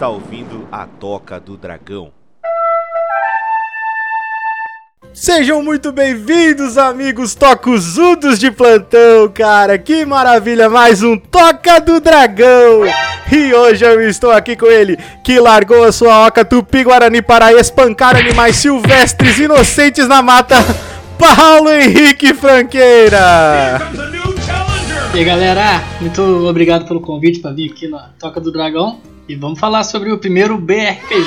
está ouvindo a Toca do Dragão. Sejam muito bem-vindos, amigos tocuzudos de plantão, cara. Que maravilha, mais um Toca do Dragão. E hoje eu estou aqui com ele, que largou a sua oca tupi-guarani para espancar animais silvestres inocentes na mata, Paulo Henrique Franqueira. E aí, galera, muito obrigado pelo convite para vir aqui na Toca do Dragão. E vamos falar sobre o primeiro BRPG.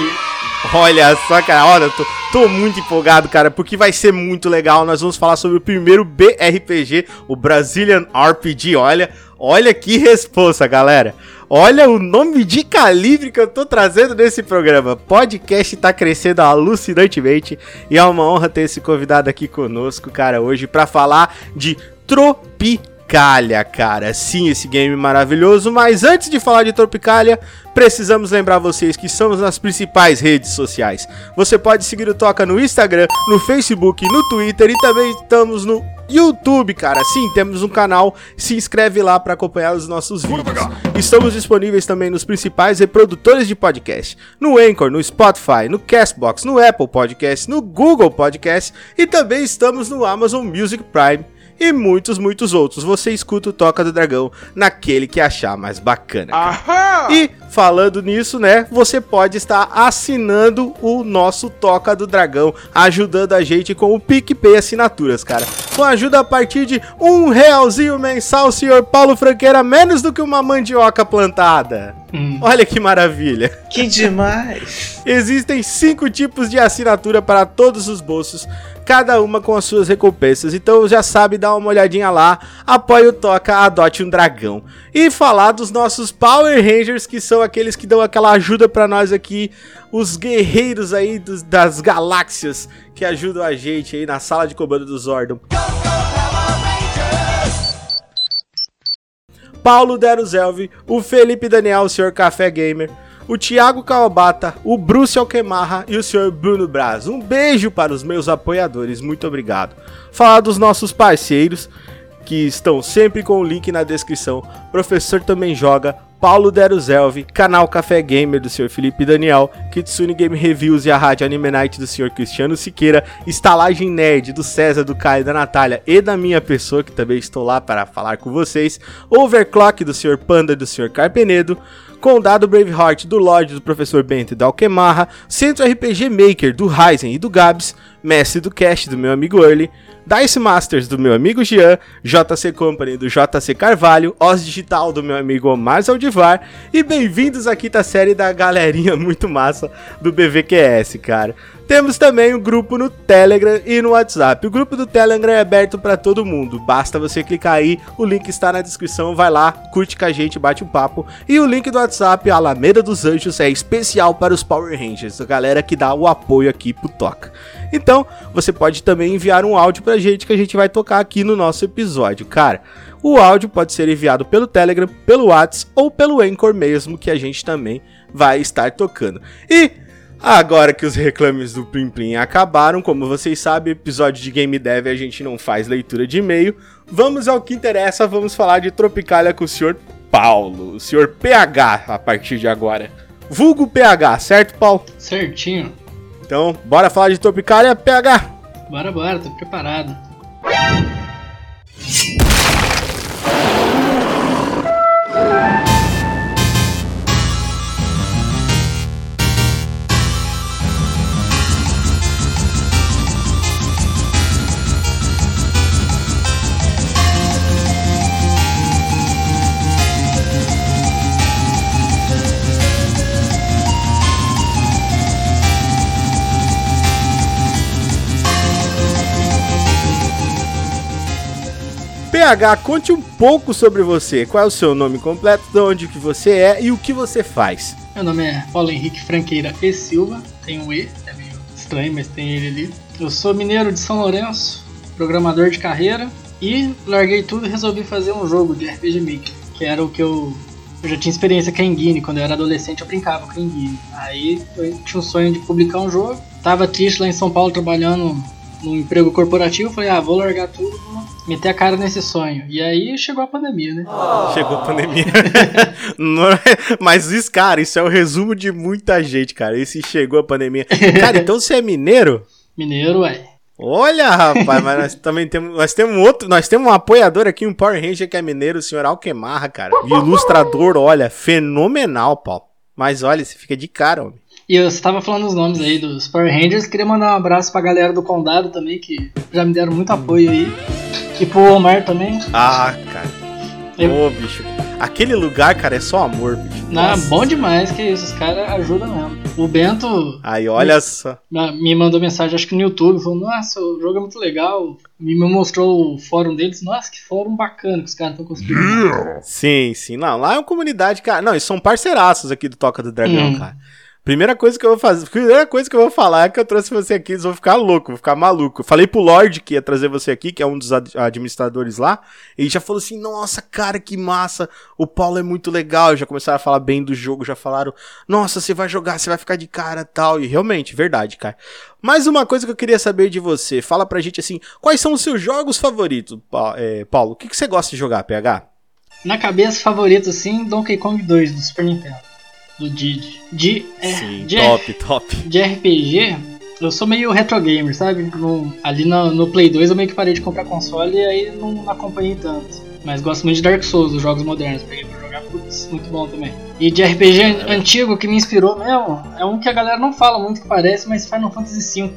Olha só, cara, olha, eu tô, tô, muito empolgado, cara, porque vai ser muito legal. Nós vamos falar sobre o primeiro BRPG, o Brazilian RPG. Olha, olha que resposta, galera. Olha o nome de calibre que eu tô trazendo nesse programa. Podcast tá crescendo alucinantemente e é uma honra ter esse convidado aqui conosco, cara, hoje para falar de Tropical Tropicália, cara. Sim, esse game maravilhoso. Mas antes de falar de Tropicália, precisamos lembrar vocês que estamos nas principais redes sociais. Você pode seguir o Toca no Instagram, no Facebook, no Twitter e também estamos no YouTube, cara. Sim, temos um canal. Se inscreve lá para acompanhar os nossos vídeos. Estamos disponíveis também nos principais reprodutores de podcast: no Anchor, no Spotify, no Castbox, no Apple Podcast, no Google Podcast e também estamos no Amazon Music Prime e muitos, muitos outros. Você escuta o Toca do Dragão naquele que achar mais bacana. E falando nisso, né, você pode estar assinando o nosso Toca do Dragão, ajudando a gente com o PicPay Assinaturas, cara. Com ajuda a partir de um realzinho mensal, senhor Paulo Franqueira, menos do que uma mandioca plantada. Hum. Olha que maravilha. Que demais. Existem cinco tipos de assinatura para todos os bolsos cada uma com as suas recompensas. Então já sabe, dá uma olhadinha lá, apoie o Toca, adote um dragão. E falar dos nossos Power Rangers, que são aqueles que dão aquela ajuda para nós aqui, os guerreiros aí dos, das galáxias que ajudam a gente aí na sala de comando do Zordon. Paulo Deruzelvi, o Felipe Daniel, o Sr. Café Gamer, o Thiago Kawabata, o Bruce Alquemarra e o Sr. Bruno Braz. Um beijo para os meus apoiadores, muito obrigado. Falar dos nossos parceiros, que estão sempre com o link na descrição. Professor também joga, Paulo Deruzelvi, canal Café Gamer do Sr. Felipe Daniel, Kitsune Game Reviews e a Rádio Anime Night do Sr. Cristiano Siqueira, Estalagem Nerd do César, do Caio, da Natália e da minha pessoa, que também estou lá para falar com vocês, Overclock do Sr. Panda e do Sr. Carpenedo, Condado Braveheart do Lorde do Professor Bento e da Alquemarra, Centro RPG Maker do Ryzen e do Gabs, Mestre do Cast do meu amigo Early, Dice Masters do meu amigo Jean, JC Company do JC Carvalho, Oz Digital do meu amigo Omar Zaldivar e bem-vindos à quinta série da galerinha muito massa do BVQS, cara. Temos também o um grupo no Telegram e no WhatsApp. O grupo do Telegram é aberto para todo mundo. Basta você clicar aí, o link está na descrição, vai lá, curte com a gente, bate um papo. E o link do WhatsApp, Alameda dos Anjos, é especial para os Power Rangers, a galera que dá o apoio aqui pro Toca. Então, você pode também enviar um áudio pra gente que a gente vai tocar aqui no nosso episódio, cara. O áudio pode ser enviado pelo Telegram, pelo WhatsApp ou pelo Anchor mesmo, que a gente também vai estar tocando. E Agora que os reclames do Plim Plim acabaram, como vocês sabem, episódio de Game Dev a gente não faz leitura de e-mail. Vamos ao que interessa, vamos falar de Tropicalia com o senhor Paulo, o senhor PH a partir de agora. Vulgo PH, certo, Paulo? Certinho. Então, bora falar de Tropicalia, PH? Bora, bora, tô preparado. PH, conte um pouco sobre você. Qual é o seu nome completo, de onde que você é e o que você faz? Meu nome é Paulo Henrique Franqueira e Silva, tem um E, é meio estranho, mas tem ele ali. Eu sou mineiro de São Lourenço, programador de carreira e larguei tudo e resolvi fazer um jogo de RPG Maker, que era o que eu eu já tinha experiência com a Engine, quando eu era adolescente eu brincava com a Engine. Aí eu tinha o sonho de publicar um jogo. Tava triste lá em São Paulo trabalhando no emprego corporativo, falei, ah, vou largar tudo, vou meter a cara nesse sonho. E aí chegou a pandemia, né? Chegou a pandemia. Não é- Mas isso, cara, isso é o resumo de muita gente, cara. Esse chegou a pandemia. Cara, então você é mineiro? Mineiro, ué. Olha, rapaz, mas nós também temos. Nós temos outro. Nós temos um apoiador aqui, um Power Ranger que é mineiro, o senhor Alquemarra, cara. Ilustrador, olha, fenomenal, Paulo. Mas olha, você fica de cara, homem. E eu estava falando os nomes aí dos Power Rangers, queria mandar um abraço pra galera do Condado também, que já me deram muito apoio aí. E pro Omar também. Ah, cara. Eu- Ô, bicho. Aquele lugar, cara, é só amor, bicho. Ah, Nossa. bom demais que esses caras ajudam mesmo. O Bento Aí, olha só. ah, me mandou mensagem, acho que no YouTube, falou, nossa, o jogo é muito legal. Me me mostrou o fórum deles, nossa, que fórum bacana que os caras estão construindo. Sim, sim. Não, lá é uma comunidade, cara. Não, eles são parceiraços aqui do Toca do Dragão, Hum. cara. Primeira coisa que eu vou fazer, primeira coisa que eu vou falar é que eu trouxe você aqui, eles vão ficar loucos, vão ficar maluco. Falei pro Lorde que ia trazer você aqui, que é um dos ad- administradores lá, e já falou assim: "Nossa, cara, que massa. O Paulo é muito legal". Já começaram a falar bem do jogo, já falaram: "Nossa, você vai jogar, você vai ficar de cara", tal. E realmente, verdade, cara. Mais uma coisa que eu queria saber de você, fala pra gente assim, quais são os seus jogos favoritos, é, Paulo? O que, que você gosta de jogar, PH? Na cabeça, favorito, assim, Donkey Kong 2, do Super Nintendo. Do Didi. De, é, Sim, de, top, top. de RPG, eu sou meio retro gamer, sabe? No- ali no, no Play 2 eu meio que parei de comprar console e aí não acompanhei tanto. Mas gosto muito de Dark Souls, os jogos modernos. Peguei pra jogar, putz, muito bom também. E de RPG an- antigo que me inspirou mesmo, é um que a galera não fala muito que parece, mas Final Fantasy V.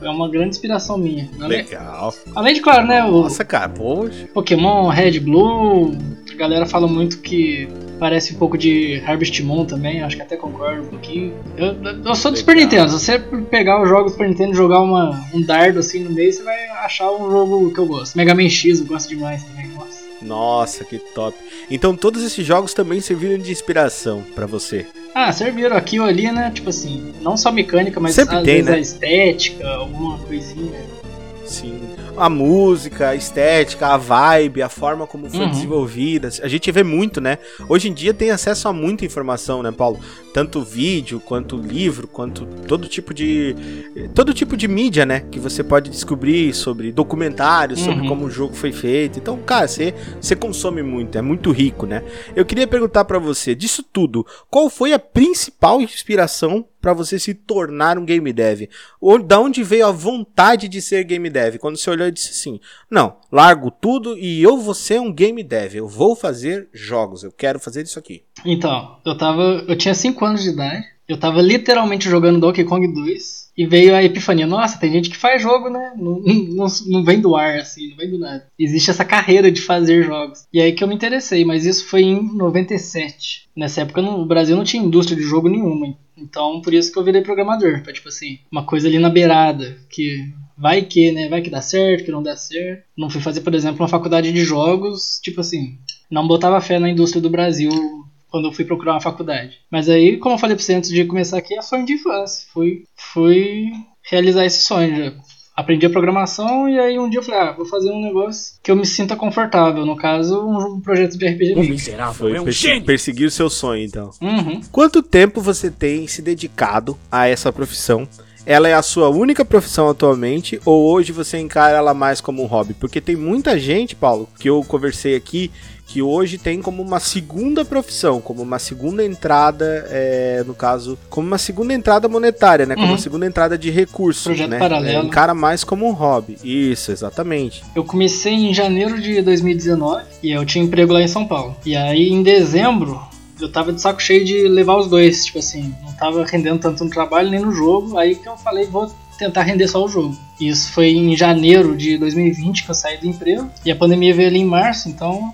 É uma grande inspiração minha. Além, Legal. além de, claro, né, o Nossa, cara, poxa. Pokémon Red Blue, a galera fala muito que parece um pouco de Harvest Moon também, acho que até concordo um pouquinho. Eu, eu sou do Super. Nintendo, se você pegar o jogo do Super Nintendo e jogar uma, um dardo assim no meio, você vai achar um jogo que eu gosto. Mega Man X eu gosto demais também, nossa. Nossa, que top. Então todos esses jogos também serviram de inspiração pra você. Ah, serviram aqui ou ali, né? Tipo assim, não só mecânica, mas Sempre às tem, vezes né? a estética, alguma coisinha. Sim. A música, a estética, a vibe, a forma como foi Uhum. desenvolvida. A gente vê muito, né? Hoje em dia tem acesso a muita informação, né, Paulo? Tanto vídeo, quanto livro, quanto todo tipo de. Todo tipo de mídia, né? Que você pode descobrir sobre documentários, sobre Uhum. como o jogo foi feito. Então, cara, você, você consome muito, é muito rico, né? Eu queria perguntar pra você, disso tudo, qual foi a principal inspiração pra você se tornar um game dev? Ou da onde veio a vontade de ser game dev? Quando você olhou e disse assim: "Não, largo tudo e eu vou ser um game dev. Eu vou fazer jogos. Eu quero fazer isso aqui." Então, eu tava. Eu tinha 5 anos de idade. Eu tava literalmente jogando Donkey Kong 2. E veio a epifania. Nossa, tem gente que faz jogo, né? Não, não, não vem do ar, assim, não vem do nada. Existe essa carreira de fazer jogos. E aí que eu me interessei, mas isso foi em 97. Nessa época no Brasil não tinha indústria de jogo nenhuma. Então, por isso que eu virei programador. Pra, tipo assim, uma coisa ali na beirada. Que vai que, né? Vai que dá certo, que não dá certo. Não fui fazer, por exemplo, uma faculdade de jogos, tipo assim, não botava fé na indústria do Brasil quando eu fui procurar uma faculdade. Mas aí, como eu falei pra você antes de começar aqui, é sonho de infância. Fui, fui realizar esse sonho já. Aprendi a programação e aí um dia eu falei, ah, vou fazer um negócio que eu me sinta confortável. No caso, um, projeto de RPG. Miserável Foi é um perse- gênio. perseguir o seu sonho, então. Uhum. Quanto tempo você tem se dedicado a essa profissão? Ela é a sua única profissão atualmente ou hoje você encara ela mais como um hobby? Porque tem muita gente, Paulo, que eu conversei aqui, que hoje tem como uma segunda profissão, como uma segunda entrada, é, no caso, como uma segunda entrada monetária, né? Como Uhum. uma segunda entrada de recurso, Projeto né? paralelo. É, encara mais como um hobby. Isso, exatamente. Eu comecei em janeiro de 2019 e eu tinha emprego lá em São Paulo. E aí em dezembro eu tava de saco cheio de levar os dois, tipo assim, não tava rendendo tanto no trabalho nem no jogo. Aí que eu falei, vou tentar render só o jogo. Isso foi em janeiro de 2020 que eu saí do emprego. E a pandemia veio ali em março, então.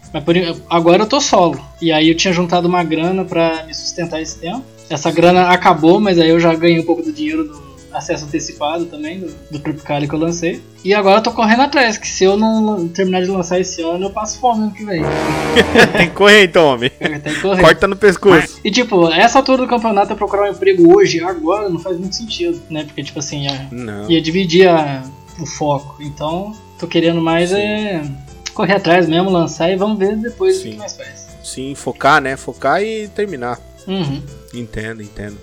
Agora eu tô solo. E aí eu tinha juntado uma grana pra me sustentar esse tempo. Essa grana acabou, mas aí eu já ganhei um pouco do dinheiro do acesso antecipado também, do, do que eu lancei. E agora eu tô correndo atrás, que se eu não terminar de lançar esse ano, eu passo fome ano que vem. tem que correr então, homem. Tem que correr. Corta no pescoço. E tipo, essa altura do campeonato eu procurar um emprego hoje, agora, não faz muito sentido, né? Porque, tipo assim, é, Não. ia dividir a- o foco. Então, tô querendo mais é correr atrás mesmo, lançar e vamos ver depois o Sim. que mais faz. Sim, focar, né? Focar e terminar. Uhum. Entendo, entendo.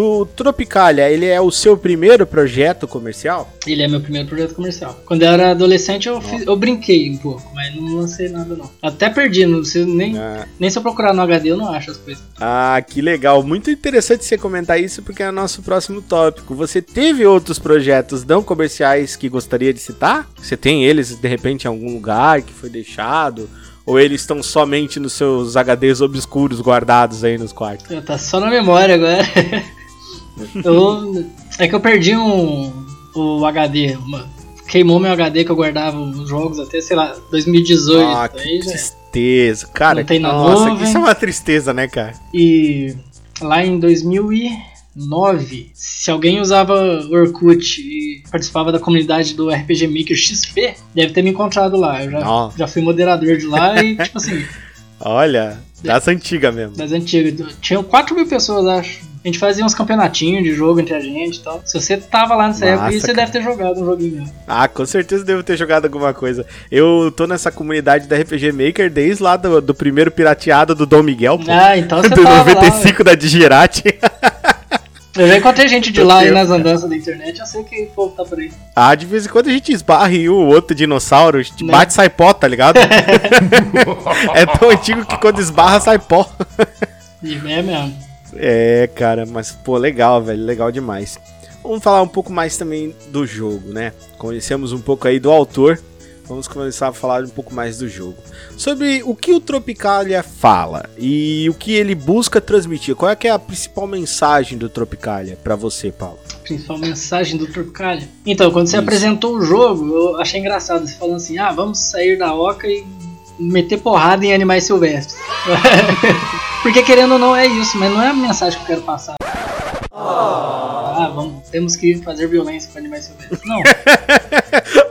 O Tropicalia, ele é o seu primeiro projeto comercial? Ele é meu primeiro projeto comercial. Quando eu era adolescente, eu, fiz, eu brinquei um pouco, mas não lancei nada não. Até perdi, não sei, nem, Ah. nem se eu procurar no HD eu não acho as coisas. Ah, que legal. Muito interessante você comentar isso porque é o nosso próximo tópico. Você teve outros projetos não comerciais que gostaria de citar? Você tem eles de repente em algum lugar que foi deixado? Ou eles estão somente nos seus HDs obscuros guardados aí nos quartos? Tá só na memória agora. Eu- é que eu perdi um, o HD. queimou meu HD que eu guardava os jogos até, sei lá, 2018. Ah, que aí tristeza. Cara, Não tem na nossa, nuvem. isso é uma tristeza, né, cara? E lá em 2009, se alguém usava Orkut e participava da comunidade do RPG Maker XP, deve ter me encontrado lá. Eu já, já fui moderador de lá e, tipo assim, Olha, das antigas mesmo. das antigas. Tinham 4 mil pessoas, acho. A gente fazia uns campeonatinhos de jogo entre a gente e tal. Se você tava lá nessa época, você cara. deve ter jogado um joguinho meu. Ah, com certeza devo ter jogado alguma coisa. Eu tô nessa comunidade da RPG Maker desde lá do, do primeiro pirateado do Dom Miguel, pô. Ah, então você do tava lá. 95 da Digirati. Eu já encontrei gente de lá aí nas andanças da internet, eu sei que o povo tá por aí. ah, de vez em quando a gente esbarra um ou outro dinossauro, a gente Né? bate e sai pó, tá ligado? é tão antigo que quando esbarra sai pó. E é mesmo. É, cara, mas pô, legal, velho, legal demais. Vamos falar um pouco mais também do jogo, né? Conhecemos um pouco aí do autor. Vamos começar a falar um pouco mais do jogo. Sobre o que o Tropicalia fala e o que ele busca transmitir. Qual é, é a principal mensagem do Tropicalia pra você, Paulo? Principal mensagem do Tropicalia. Então, quando você Isso. apresentou o jogo, eu achei engraçado. Você falando assim, ah, vamos sair da oca e meter porrada em animais silvestres. Porque querendo ou não é isso, mas não é a mensagem que eu quero passar. Ah, vamos, temos que fazer violência com animais silvestres. Não.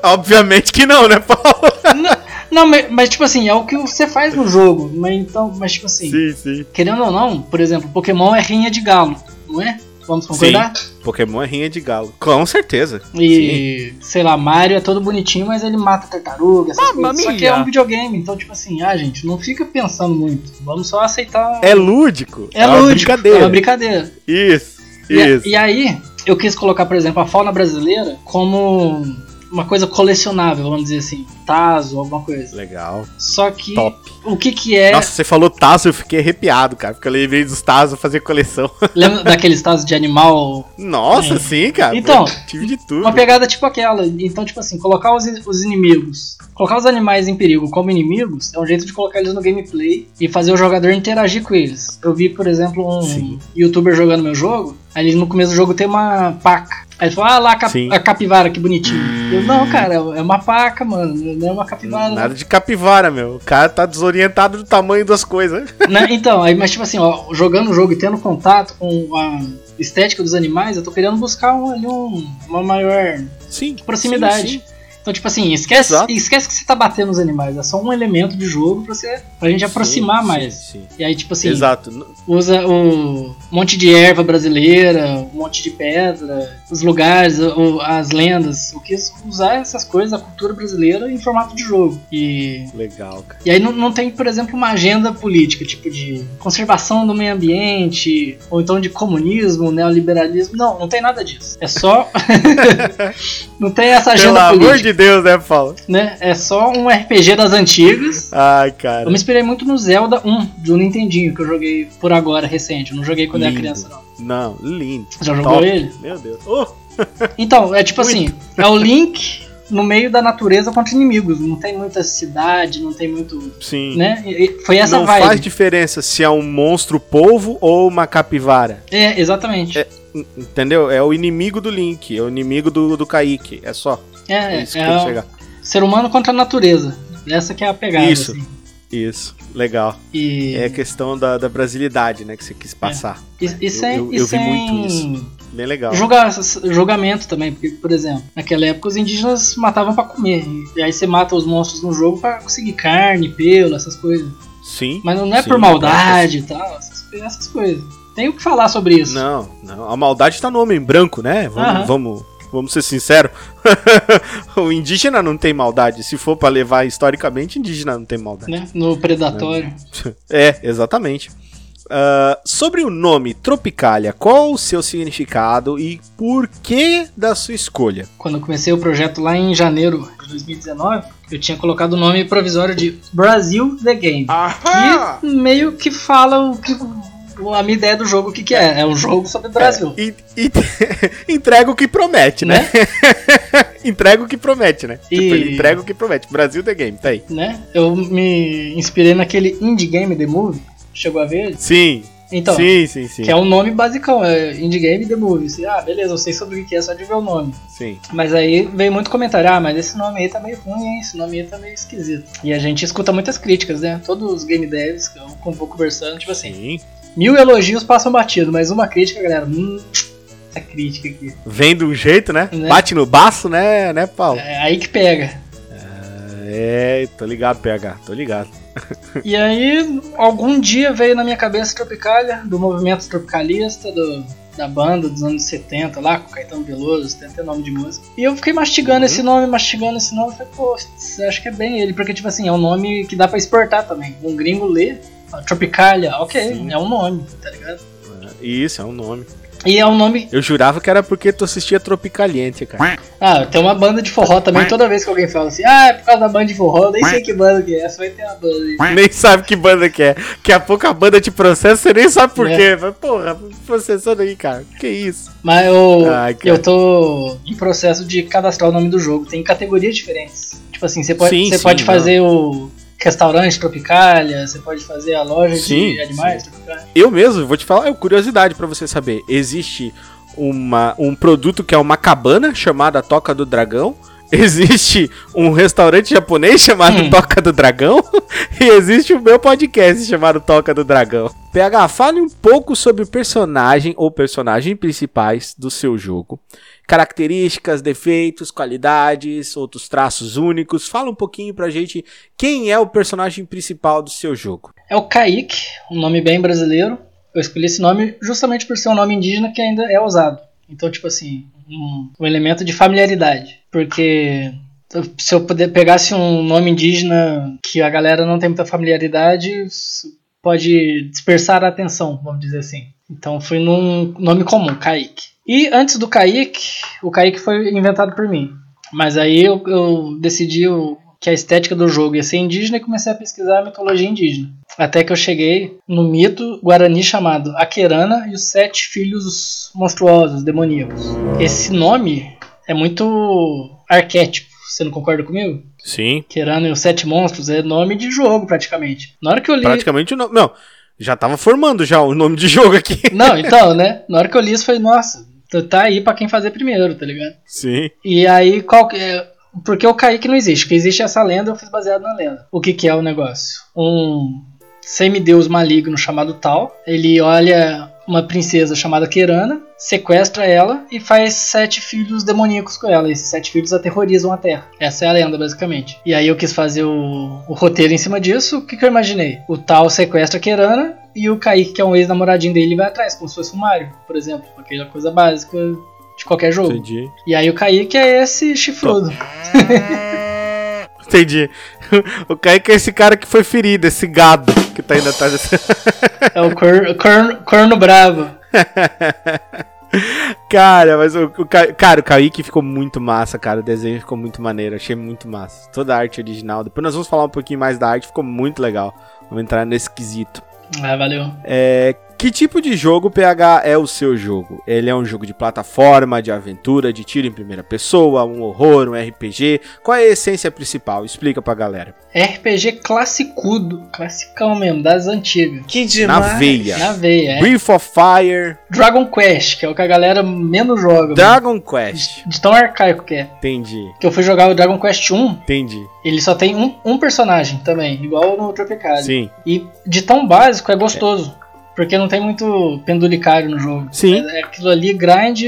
Obviamente que não, né, Paulo? não, não, mas, mas, tipo assim, é o que você faz no jogo. Mas então, mas tipo assim, sim, sim. querendo ou não, por exemplo, Pokémon é rinha de galo, não é? Vamos concordar? Pokémon é rinha de galo. Com certeza. E, sei lá, Mario é todo bonitinho, mas ele mata tartaruga, essas Mamma coisas. Só que é um videogame, então, tipo assim, ah, gente, não fica pensando muito. Vamos só aceitar. É lúdico. É uma lúdico, brincadeira. É uma brincadeira. Isso, E, isso. e aí, eu quis colocar, por exemplo, a fauna brasileira como uma coisa colecionável, vamos dizer assim. Tazo, alguma coisa. Legal. Só que, Top. o que que é... Nossa, você falou Tazo, eu fiquei arrepiado, cara. Porque eu lembrei dos Tazo fazer coleção. Lembra daqueles tazos de animal Nossa, É. sim, cara. Então, Eu tive de tudo. Uma pegada tipo aquela. Então, tipo assim, colocar os, os inimigos. Colocar os animais em perigo como inimigos é um jeito de colocar eles no gameplay e fazer o jogador interagir com eles. Eu vi, por exemplo, um Sim. youtuber jogando meu jogo. Aí ele no começo do jogo tem uma paca. Aí ele falou, ah lá a, cap- Sim. a capivara, que bonitinho. Eu, não, cara, é uma paca, mano. Não é uma capivara. Nada de capivara, meu. O cara tá desorientado do tamanho das coisas. Né? Então, aí, mas tipo assim, ó, jogando o jogo e tendo contato com a estética dos animais, eu tô querendo buscar um, ali um- uma maior Sim. proximidade. sim, sim. Então, tipo assim, esquece, Exato. esquece que você tá batendo nos animais. É só um elemento de jogo pra, você, pra gente aproximar Sim, mais. Sim, sim. E aí, tipo assim, Exato. Usa o monte de erva brasileira, um monte de pedra, os lugares, o- as lendas. Eu quis usar essas coisas, a cultura brasileira, em formato de jogo. E, Legal, cara. e aí não, não tem, por exemplo, uma agenda política, tipo de conservação do meio ambiente, ou então de comunismo, neoliberalismo. Não, não tem nada disso. É só. não tem essa Pelo agenda amor política de Deus, né, Paulo? né? É só um RPG das antigas. Ai, cara. Eu me inspirei muito no Zelda 1 do Nintendinho, que eu joguei por agora, recente. Eu não joguei quando era Lindo. criança, não. Não, lindo. Já jogou Top. ele? Meu Deus. Oh, Então, é tipo assim, é o Link no meio da natureza contra inimigos. Não tem muita cidade, não tem muito. sim. Né? E- foi essa Não vibe. faz diferença se é um monstro polvo ou uma capivara. É, exatamente. É, Entendeu? É o inimigo do Link, é o inimigo do, do Kaique. É só. É, É, é, isso que é tem que o chegar. ser humano contra a natureza. Essa que é a pegada. Isso. assim. Isso. Legal. E, É a questão da, da brasilidade, né? Que você quis passar. e, e sem, eu- e eu vi sem muito isso. Bem legal. Julga, julgamento também, porque, por exemplo, naquela época os indígenas matavam pra comer. E aí você mata os monstros no jogo pra conseguir carne, pelo, essas coisas. Sim. Mas não é sim, por maldade e tal, essas, essas coisas. Tem o que falar sobre isso. Não, não. A maldade tá no homem branco, né? Vamos, Aham. vamos, vamos ser sinceros. o indígena não tem maldade. Se for pra levar historicamente, indígena não tem maldade. Né? No predatório. É, exatamente. Uh, sobre o nome Tropicalia, qual o seu significado e por que da sua escolha? Quando eu comecei o projeto lá em janeiro de 2019, eu tinha colocado o nome provisório de Brasil The Game. Aham! Que meio que fala o que a minha ideia do jogo, o que, que é? É um jogo sobre o Brasil. É, e, e, entrega o que promete, né? entrega o que promete, né? E... Tipo, ele entrega o que promete. Brasil The Game, tá aí. Né? Eu me inspirei naquele Indie Game The Movie. Chegou a ver? Sim. Então, sim, sim, sim. que é um nome basicão, é Indie Game The Movie. ah, beleza, eu sei sobre o que é só de ver o nome. Sim. Mas aí veio muito comentário, ah, mas esse nome aí tá meio ruim, hein? Esse nome aí tá meio esquisito. E a gente escuta muitas críticas, né? Todos os game devs que eu vou conversando, tipo assim, Sim. Mil elogios passam batido, mas uma crítica, galera, hum, essa crítica aqui. Vem de um jeito, né? Né? Bate no baço, né, né, Paulo? É aí que pega. É, tô ligado, PH, tô ligado. E aí, algum dia veio na minha cabeça Tropicalia, do movimento tropicalista, do, da banda dos anos 70 lá, com Caetano Veloso, tem até nome de música. E eu fiquei mastigando Uhum. esse nome, mastigando esse nome, falei, pô, acho que é bem ele, porque, tipo assim, é um nome que dá pra exportar também. Um gringo lê, Tropicalia, ok, Sim. é um nome, tá ligado? Isso, é um nome. E é um nome. Eu jurava que era porque tu assistia Tropicaliente, cara. Ah, tem uma banda de forró também, toda vez que alguém fala assim, ah, é por causa da banda de forró, eu nem sei que banda que é, essa vai ter uma banda aí. Nem sabe que banda que é. Daqui a pouco a banda te processa, você nem sabe por É. quê. Mas, Porra, processando aí, cara. Que isso? Mas eu, Ai, eu tô em processo de cadastrar o nome do jogo. Tem categorias diferentes. Tipo assim, você pode, Sim, você sim, pode não. fazer o restaurante Tropicália, você pode fazer a loja Sim, de animais Tropicália. Eu mesmo, vou te falar, é curiosidade pra você saber. Existe uma, um produto que é uma cabana chamada Toca do Dragão. Existe um restaurante japonês chamado Hum. Toca do Dragão. E existe o meu podcast chamado Toca do Dragão. PH, fale um pouco sobre o personagem ou personagens principais do seu jogo. Características, defeitos, qualidades, outros traços únicos. Fala um pouquinho pra gente quem é o personagem principal do seu jogo. É o Kaique, um nome bem brasileiro. Eu escolhi esse nome justamente por ser um nome indígena que ainda é usado. Então, tipo assim, um, um elemento de familiaridade. Porque se eu puder pegasse um nome indígena que a galera não tem muita familiaridade, pode dispersar a atenção, vamos dizer assim. Então foi num nome comum, Kaique. E antes do Kaique, o Kaique foi inventado por mim. Mas aí eu, eu decidi que a estética do jogo ia ser indígena e comecei a pesquisar a mitologia indígena. Até que eu cheguei no mito guarani chamado Aquerana e os Sete Filhos Monstruosos, Demoníacos. Esse nome é muito arquétipo, você não concorda comigo? Sim, Aquerana e os Sete Monstros é nome de jogo praticamente. Na hora que eu li. praticamente o nome. Não, já tava formando já o nome de jogo aqui. Não, então, né? Na hora que eu li isso, eu falei, nossa, tá aí pra quem fazer primeiro, tá ligado? Sim. E aí, qual que é. Porque o Kaique não existe. Porque existe essa lenda, eu fiz baseado na lenda. O que, que é o negócio? Um semideus maligno chamado Tal. Ele olha uma princesa chamada Kerana, sequestra ela e faz sete filhos demoníacos com ela. Esses sete filhos aterrorizam a Terra. Essa é a lenda, basicamente. E aí eu quis fazer o, o roteiro em cima disso. O que, que eu imaginei? O Tal sequestra a Kerana e o Kaique, que é um ex-namoradinho dele, vai atrás, como se fosse um Mario, por exemplo. Aquela coisa básica de qualquer jogo. Entendi. E aí o Kaique é esse chifrudo. Entendi. O Kaique é esse cara que foi ferido, esse gado que tá indo atrás desse. É o cor, corno, corno bravo. Cara, mas o, o, cara, o Kaique ficou muito massa, cara. O desenho ficou muito maneiro, achei muito massa. Toda a arte original. Depois nós vamos falar um pouquinho mais da arte, ficou muito legal. Vamos entrar nesse quesito. Ah, valeu. É, que tipo de jogo PH é o seu jogo? Ele é um jogo de plataforma, de aventura, de tiro em primeira pessoa, um horror, um RPG? Qual é a essência principal? Explica pra galera. RPG classicudo. Classicão mesmo, das antigas. Que Na demais. veia. Na veia, é. Breath of Fire, Dragon Quest, que é o que a galera menos joga. Dragon Quest. mano. De tão arcaico que é. Entendi, Que eu fui jogar o Dragon Quest 1, entendi. ele só tem um, um personagem também, igual no Tropicalia. Sim, E de tão básico é gostoso. Porque não tem muito pendulicário no jogo. Sim. É aquilo ali, grind,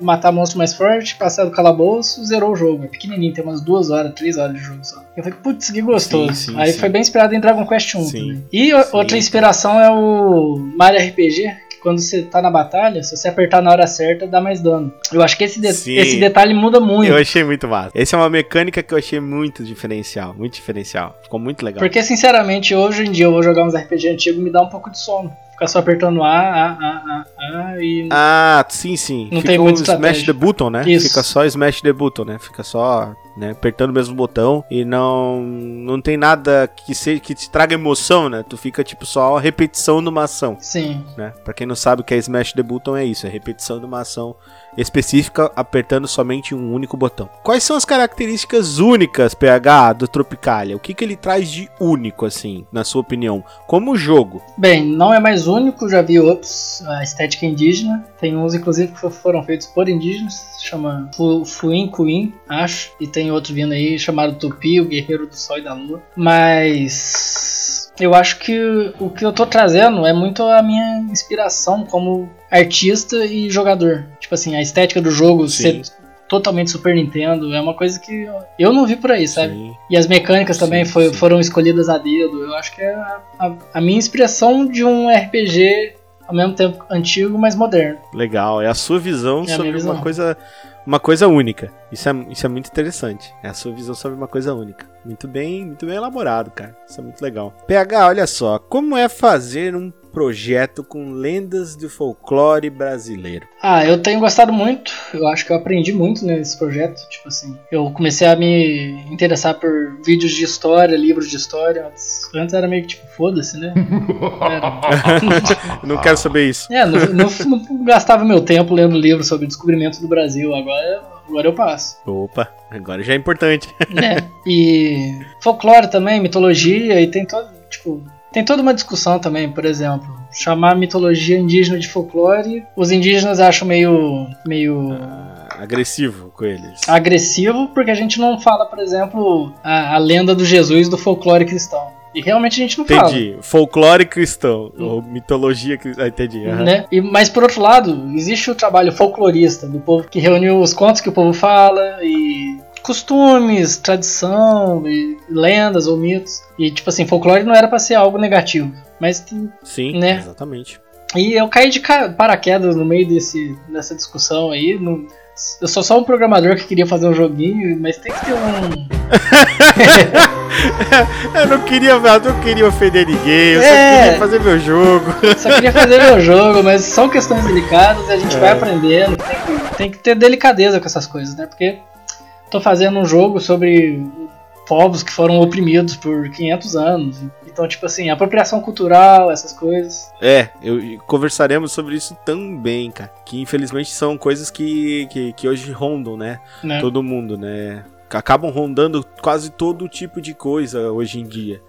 matar monstro mais forte, passar do calabouço, zerou o jogo. É pequenininho, tem umas duas horas, três horas de jogo só. Eu falei, putz, que gostoso. Sim, sim, Aí sim. foi bem inspirado em Dragon Quest 1 Sim. E outra inspiração é o Mario RPG, que quando você tá na batalha, se você apertar na hora certa, dá mais dano. Eu acho que esse, de- esse detalhe muda muito. eu achei muito massa. Essa é uma mecânica que eu achei muito diferencial, muito diferencial. Ficou muito legal. Porque, sinceramente, hoje em dia eu vou jogar uns RPG antigos e me dá um pouco de sono. Fica só apertando A, A, A, A, A e. Ah, sim, sim. Não Fica tem muita Smash the button, né? Isso. Fica só Smash the button, né? Fica só né, apertando o mesmo botão e não não tem nada que se, que te traga emoção, né? Tu fica tipo só a repetição de uma ação, Sim. né? Pra quem não sabe o que é Smash the button é isso, é repetição de uma ação específica apertando somente um único botão. Quais são as características únicas, PH, do Tropicalia? O que que ele traz de único assim, na sua opinião, como jogo? Bem, não é mais único, já vi outros, a estética indígena. Tem uns, inclusive, que foram feitos por indígenas, se chama Fu- Fuin Queen, acho. E tem outro vindo aí chamado Tupi, o Guerreiro do Sol e da Lua. Mas eu acho que o que eu tô trazendo é muito a minha inspiração como artista e jogador. Tipo assim, a estética do jogo Sim. ser totalmente Super Nintendo é uma coisa que eu não vi por aí, sabe? Sim. E as mecânicas também Sim, foi- sim. foram escolhidas a dedo. Eu acho que é a, a- a minha inspiração de um RPG ao mesmo tempo antigo, mas moderno. Legal, é a sua visão É sobre visão. uma coisa uma coisa única. Isso é, isso é muito interessante. É a sua visão sobre uma coisa única. Muito bem, muito bem elaborado, cara. Isso é muito legal. PH, olha só, como é fazer um projeto com lendas do folclore brasileiro? Ah, eu tenho gostado muito. Eu acho que eu aprendi muito nesse projeto. Tipo assim, eu comecei a me interessar por vídeos de história, livros de história. Antes, antes era meio que tipo, foda-se, né? Era- não quero saber isso. É, não, não- não gastava meu tempo lendo livros sobre o descobrimento do Brasil. Agora, agora eu passo. Opa, agora já é importante. né? E folclore também, mitologia, e tem todo, tipo, tem toda uma discussão também, por exemplo, chamar mitologia indígena de folclore, os indígenas acham meio meio Ah, agressivo com eles. agressivo porque a gente não fala, por exemplo, a, a lenda do Jesus do folclore cristão. E realmente a gente não fala. Entendi. Folclore cristão. Ou mitologia cristã. Ah, entendi. aham. Né? E, mas por outro lado, existe o trabalho folclorista do povo que reuniu os contos que o povo fala e costumes, tradição, lendas ou mitos. E tipo assim, folclore não era pra ser algo negativo. Mas Sim, Né? exatamente. e eu caí de paraquedas no meio desse, dessa discussão aí. no- eu sou só um programador que queria fazer um joguinho, mas tem que ter um. Eu não queria, eu não queria ofender ninguém, eu É. só queria fazer meu jogo. Só queria fazer meu jogo, mas são questões delicadas e a gente vai aprendendo. Tem que, tem que ter delicadeza com essas coisas, né? Porque tô fazendo um jogo sobre povos que foram oprimidos por 500 anos. Então, tipo assim, apropriação cultural, essas coisas. É, eu, conversaremos sobre isso também, cara. Que infelizmente são coisas que, que, que hoje rondam, né? Né? Todo mundo, né? Acabam rondando quase todo tipo de coisa hoje em dia.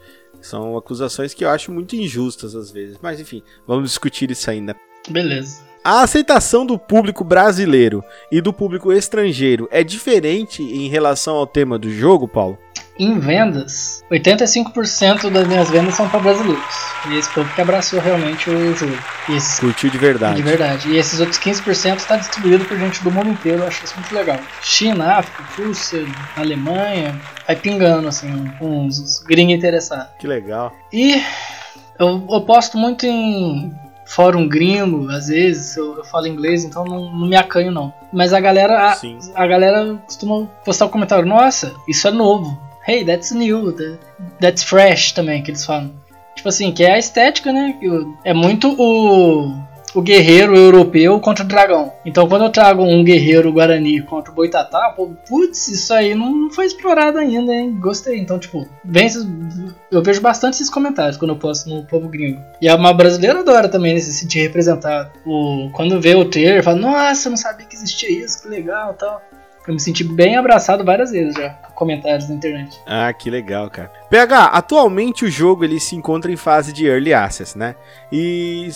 São acusações que eu acho muito injustas às vezes. Mas enfim, vamos discutir isso ainda. Beleza. A aceitação do público brasileiro e do público estrangeiro é diferente em relação ao tema do jogo, Paulo? Em vendas, 85% das minhas vendas são para brasileiros. E esse povo que abraçou realmente o jogo. Esses Curtiu de verdade. De verdade. E esses outros 15% está distribuído por gente do mundo inteiro, eu acho isso muito legal. China, África, Rússia, Alemanha, vai pingando, assim, uns gringos interessados. Que legal. E eu, eu posto muito em fórum gringo, às vezes, eu, eu falo inglês, então não, não me acanho não. Mas a galera, a, a galera costuma postar o comentário, nossa, isso é novo. Hey, that's new, that- that's fresh também, que eles falam. Tipo assim, que é a estética, né? É muito o, o guerreiro europeu contra o dragão. Então quando eu trago um guerreiro guarani contra o boitatá, pô, putz, isso aí não foi explorado ainda, hein? Gostei. Então, tipo, vem esses, eu vejo bastante esses comentários quando eu posto no povo gringo. E a uma brasileira adora também né, se sentir representado. O, quando vê o trailer, fala, nossa, eu não sabia que existia isso, que legal tal. Eu me senti bem abraçado várias vezes já, com comentários na internet. Ah, que legal, cara. PH, atualmente o jogo ele se encontra em fase de early access, né? E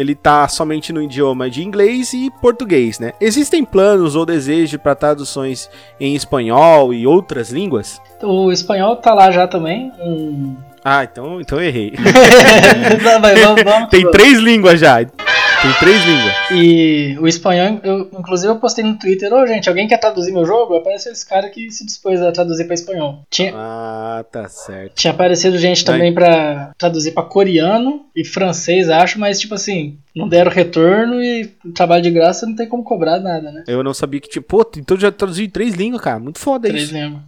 ele tá somente no idioma de inglês e português, né? Existem planos ou desejos para traduções em espanhol e outras línguas? O espanhol tá lá já também. Ah, então, então eu errei. Vamos- vamos Tem três línguas já. Tem três línguas. E o espanhol, eu, inclusive eu postei no Twitter, ô gente, alguém quer traduzir meu jogo? Apareceu esse cara que se dispôs a traduzir pra espanhol. Tinha, Ah, tá certo. tinha aparecido gente também pra traduzir pra coreano e francês, acho, mas tipo assim, não deram retorno e trabalho de graça não tem como cobrar nada, né? Eu não sabia que tinha. Pô, então já traduzi em três línguas, cara. Muito foda Três isso. lembro.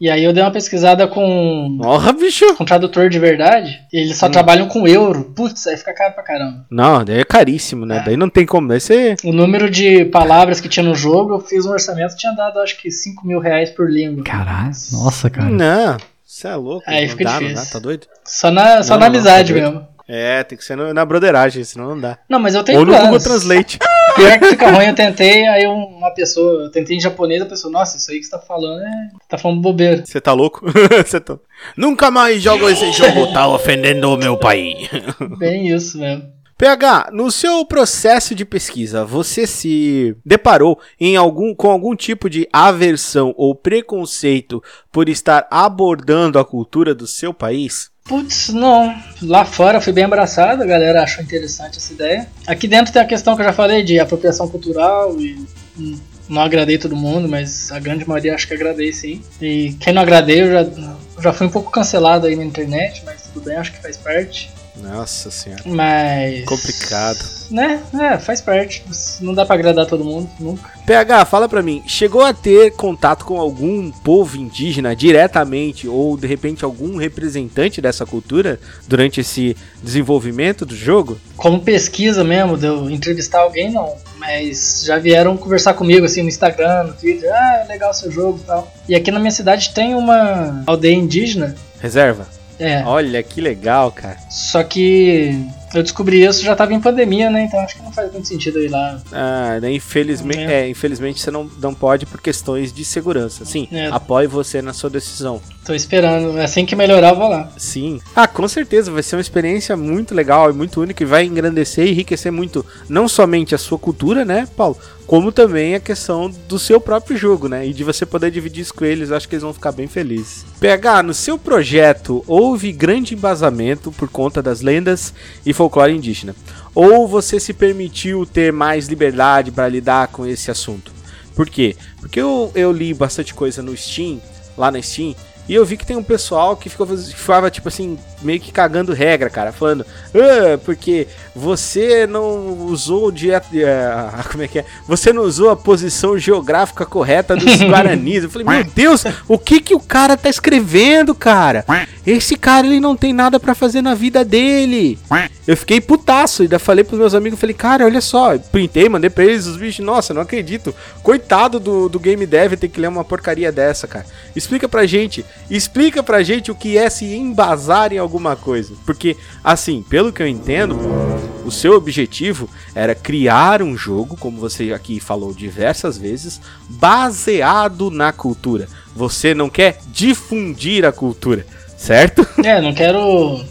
E aí eu dei uma pesquisada com Porra, bicho. com tradutor de verdade. E eles só Hum. trabalham com euro. Putz, aí fica caro pra caramba. Não, daí é caríssimo, né? É. Daí não tem como. Daí você. O número de palavras que tinha no jogo, eu fiz um orçamento tinha dado acho que 5 mil reais por língua. Caralho, nossa, cara. Não, você é louco. Aí não fica dá, não difícil. dá, tá doido? Só na, só Não, na não, amizade tá doido. mesmo. É, tem que ser no- na broderagem, senão não dá. Não, mas eu tenho Ou no Google. Translate. Pior que fica ruim, eu tentei, aí uma pessoa, eu tentei em japonês, a pessoa, nossa, isso aí que você tá falando é. tá falando bobeira. Você tá louco? Você tá... Nunca mais jogo esse jogo, tá ofendendo o meu país. Bem isso mesmo. PH, no seu processo de pesquisa, você se deparou em algum, com algum tipo de aversão ou preconceito por estar abordando a cultura do seu país? Putz, não. Lá fora eu fui bem abraçado, a galera achou interessante essa ideia. Aqui dentro tem a questão que eu já falei de apropriação cultural e hum, não agradei todo mundo, mas a grande maioria acho que agradei sim. E quem não agradei eu já, já fui um pouco cancelado aí na internet, mas tudo bem, acho que faz parte. Nossa senhora. Mas. Complicado. Né? É, faz parte. Não dá pra agradar todo mundo, nunca. PH, fala pra mim, chegou a ter contato com algum povo indígena diretamente ou de repente algum representante dessa cultura durante esse desenvolvimento do jogo? Como pesquisa mesmo, de eu entrevistar alguém, não. Mas já vieram conversar comigo assim no Instagram, no Twitter. Ah, é legal seu jogo e tal. E aqui na minha cidade tem uma aldeia indígena. Reserva? É. Olha que legal, cara. Só que eu descobri isso já tava em pandemia, né? Então acho que não faz muito sentido ir lá. Ah, né, infelizmente, É. é, infelizmente você não, não pode por questões de segurança. Sim, É. apoie você na sua decisão. Tô esperando. Assim que melhorar, eu vou lá. Sim. Ah, com certeza, vai ser uma experiência muito legal e muito única e vai engrandecer e enriquecer muito, não somente a sua cultura, né, Paulo? Como também a questão do seu próprio jogo, né? E de você poder dividir isso com eles, acho que eles vão ficar bem felizes. PH, no seu projeto houve grande embasamento por conta das lendas e folclore indígena? Ou você se permitiu ter mais liberdade para lidar com esse assunto? Por quê? Porque eu, eu li bastante coisa no Steam, lá na Steam, e eu vi que tem um pessoal que ficou, ficava, tipo assim, meio que cagando regra, cara. Falando, ah, porque você não usou direto. ah, como é que é? Você não usou a posição geográfica correta dos Guaranis. Eu falei, meu Deus, o que que o cara tá escrevendo, cara? Esse cara, ele não tem nada pra fazer na vida dele. Eu fiquei putaço, ainda falei pros meus amigos, falei, cara, olha só, printei, mandei pra eles os bichos, nossa, não acredito. Coitado do, do game dev ter que ler uma porcaria dessa, cara. Explica pra gente, explica pra gente o que é se embasar em alguma coisa. Porque, assim, pelo que eu entendo, o seu objetivo era criar um jogo, como você aqui falou diversas vezes, baseado na cultura. Você não quer difundir a cultura, certo? É, não quero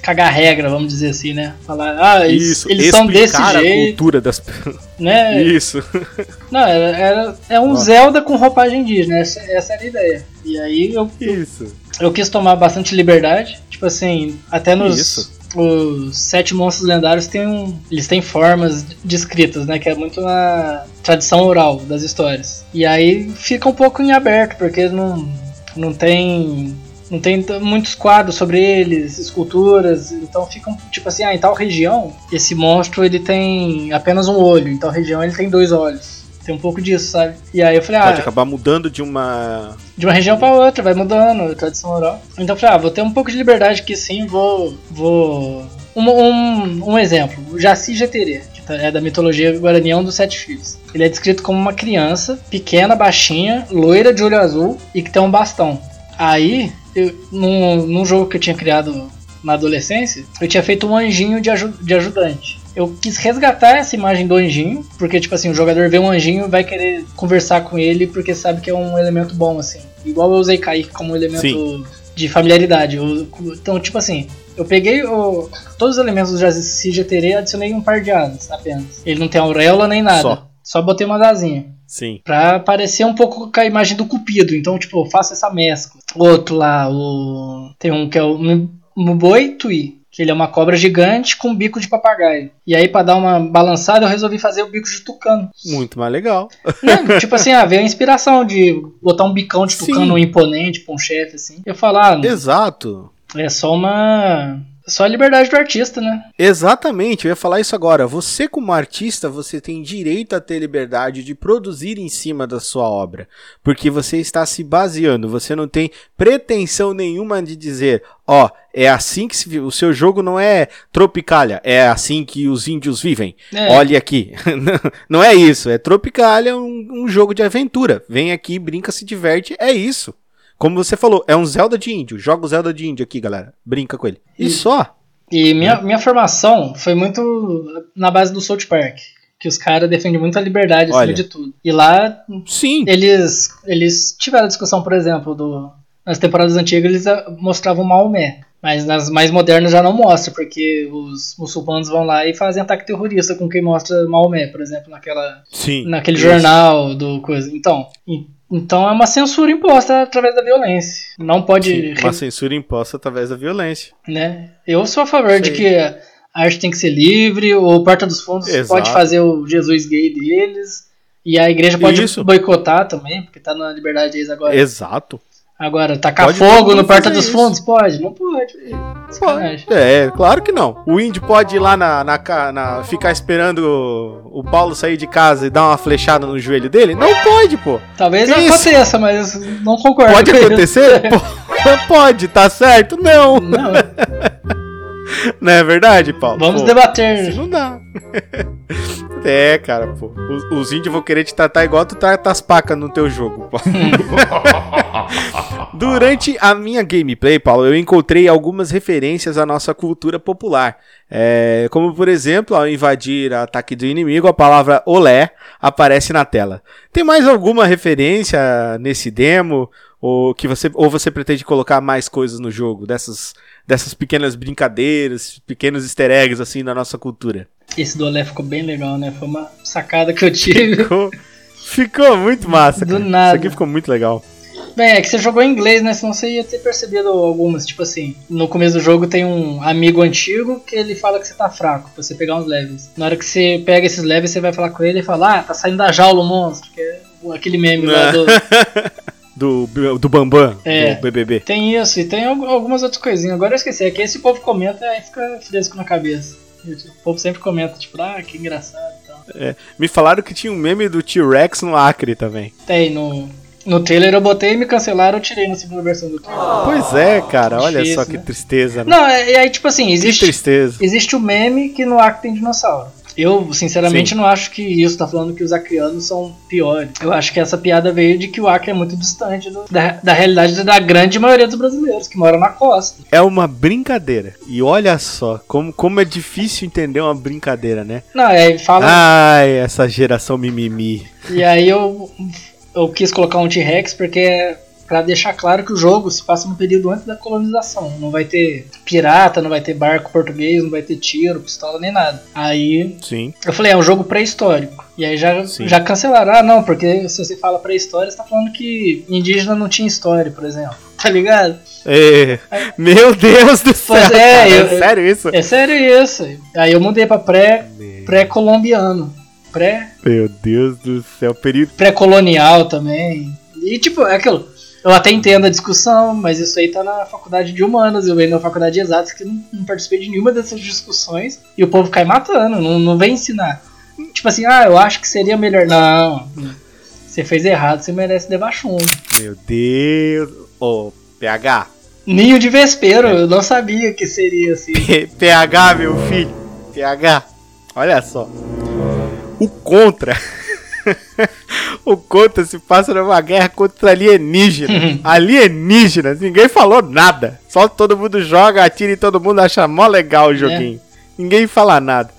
cagar regra, vamos dizer assim, né? Falar, ah, eles, Isso, eles são desse a jeito, cultura das né? Isso. Não, era, era- é um Ó. Zelda com roupagem indígena, essa, essa era a ideia. E aí eu, Isso. eu quis tomar bastante liberdade, tipo assim, até nos Isso. os sete monstros lendários tem um, eles têm formas descritas, né, que é muito na tradição oral das histórias. E aí fica um pouco em aberto, porque não não tem não tem muitos quadros sobre eles, esculturas, então ficam tipo assim, ah, em tal região esse monstro ele tem apenas um olho, em tal região ele tem dois olhos. Tem um pouco disso, sabe? E aí eu falei, ah, Pode acabar mudando de uma. de uma região pra outra, vai mudando, tradição oral. Então eu falei, ah, vou ter um pouco de liberdade aqui sim, vou. vou. Um, um, um exemplo, o Jaci Jeterê, que tá- é da mitologia Guarani, é um dos sete filhos. Ele é descrito como uma criança, pequena, baixinha, loira de olho azul e que tem um bastão. Aí, eu, num, num jogo que eu tinha criado na adolescência, eu tinha feito um anjinho de, aju- de ajudante. Eu quis resgatar essa imagem do anjinho, porque, tipo assim, o jogador vê um anjinho e vai querer conversar com ele porque sabe que é um elemento bom, assim. Igual eu usei Kaique como elemento Sim. de familiaridade. Eu- então, tipo assim, eu peguei o- todos os elementos do Jaci Jeterê e adicionei um par de asas apenas. Ele não tem auréola nem nada. Só. Só botei uma asinha. Sim. Pra parecer um pouco com a imagem do Cupido. Então, tipo, eu faço essa mescla. Outro lá, o. Tem um que é o Mu- Muboi Tui. Que ele é uma cobra gigante com bico de papagaio. E aí, pra dar uma balançada, eu resolvi fazer o bico de tucano. Muito mais legal. Né? tipo assim, ah, veio a inspiração de botar um bicão de Sim. tucano imponente pra um chefe, assim. Eu falar, ah, Exato. é só uma. Só a liberdade do artista, né? Exatamente, eu ia falar isso agora. Você, como artista, você tem direito a ter liberdade de produzir em cima da sua obra. Porque você está se baseando, você não tem pretensão nenhuma de dizer, ó, oh, é assim que se, o seu jogo não é Tropicália, é assim que os índios vivem. É. Olhe aqui. não é isso, é Tropicália, um, um jogo de aventura. Vem aqui, brinca, se diverte, é isso. Como você falou, é um Zelda de índio. Joga o Zelda de índio aqui, galera. Brinca com ele. E, e só. E minha, é. minha formação foi muito na base do South Park. Que os caras defendem muito a liberdade acima de tudo. E lá. Sim. Eles, eles tiveram discussão, por exemplo, do, nas temporadas antigas eles ah, mostravam Maomé. Mas nas mais modernas já não mostra, porque os muçulmanos vão lá e fazem ataque terrorista com quem mostra Maomé, por exemplo, naquela, Sim, naquele isso. jornal do coisa. Então, então é uma censura imposta através da violência. Não pode. Sim, uma censura imposta através da violência. Né? Eu sou a favor Sei. de que a arte tem que ser livre, o Porta dos Fundos Exato. pode fazer o Jesus gay deles. E a igreja pode Isso. boicotar também, porque tá na liberdade deles agora. Exato. Agora, tacar pode fogo no Porta dos isso. Fundos? Pode? Não pode. pode. É, claro que não. O índio pode ir lá na, na, na, ficar esperando o, o Paulo sair de casa e dar uma flechada no joelho dele? Não pode, pô. Talvez isso. aconteça, mas não concordo. Pode acontecer? pode, tá certo? Não. Não. Não é verdade, Paulo? Vamos pô, debater. Não dá. É, cara, pô. Os, os, índios vão querer te tratar igual tu trata as pacas no teu jogo, pô. Durante a minha gameplay, Paulo, eu encontrei algumas referências à nossa cultura popular. É, como, por exemplo, ao invadir o ataque do inimigo, a palavra olé aparece na tela. Tem mais alguma referência nesse demo? Ou, que você, ou você pretende colocar mais coisas no jogo? Dessas dessas pequenas brincadeiras, pequenos easter eggs assim na nossa cultura. Esse do Olé ficou bem legal, né? Foi uma sacada que eu tive. Ficou, ficou muito massa. Do cara. nada. Isso aqui ficou muito legal. Bem, é que você jogou em inglês, né? Senão você ia ter percebido algumas. Tipo assim, no começo do jogo tem um amigo antigo que ele fala que você tá fraco, pra você pegar uns levels. Na hora que você pega esses levels, você vai falar com ele e fala, ah, tá saindo da jaula o monstro, que é aquele meme lá do. do, do Bambam, é, do BBB. Tem isso, e tem algumas outras coisinhas. Agora eu esqueci, é que esse povo comenta e fica fresco na cabeça. O povo sempre comenta, tipo, ah, que engraçado e tal. É, me falaram que tinha um meme do T-Rex no Acre também. Tem, no, no trailer eu botei e me cancelaram, eu tirei na segunda versão do trailer. Pois é, cara, olha Difícil, só que né? tristeza. Né? Não, é, e aí, tipo assim, existe. Que tristeza. Existe o meme que no Acre tem dinossauro. Eu, sinceramente, Sim. não acho que isso tá falando que os acrianos são piores. Eu acho que essa piada veio de que o Acre é muito distante do, da, da realidade da grande maioria dos brasileiros que moram na costa. É uma brincadeira. E olha só, como, como é difícil entender uma brincadeira, né? Não, aí fala. Ai, essa geração mimimi. E aí eu, eu quis colocar um T-Rex porque para deixar claro que o jogo se passa no período antes da colonização. Não vai ter pirata, não vai ter barco português, não vai ter tiro, pistola nem nada. Aí Sim. eu falei, é um jogo pré-histórico. E aí já, já cancelaram. Ah, não, porque se você fala pré-história, você tá falando que indígena não tinha história, por exemplo. Tá ligado? É. Aí, meu Deus do céu! Pois é, eu, é sério isso? É sério isso. Aí eu mudei pra pré, pré-colombiano. Pré. Meu Deus do céu, período. Pré-colonial também. E tipo, é aquilo. Eu até entendo a discussão, mas isso aí tá na faculdade de humanas, eu venho na faculdade de exatas que não, não, participei de nenhuma dessas discussões e o povo cai matando, não, não vem ensinar. Tipo assim, ah, eu acho que seria melhor. Não, você fez errado, você merece chumbo. Meu Deus. Ô, oh, PH. Ninho de vespeiro, eu não sabia que seria assim. PH, meu filho. PH. Olha só. O contra. o Conta se passa numa guerra contra alienígenas. alienígenas, ninguém falou nada. Só todo mundo joga, atira e todo mundo acha mó legal o é. joguinho. É. Ninguém fala nada.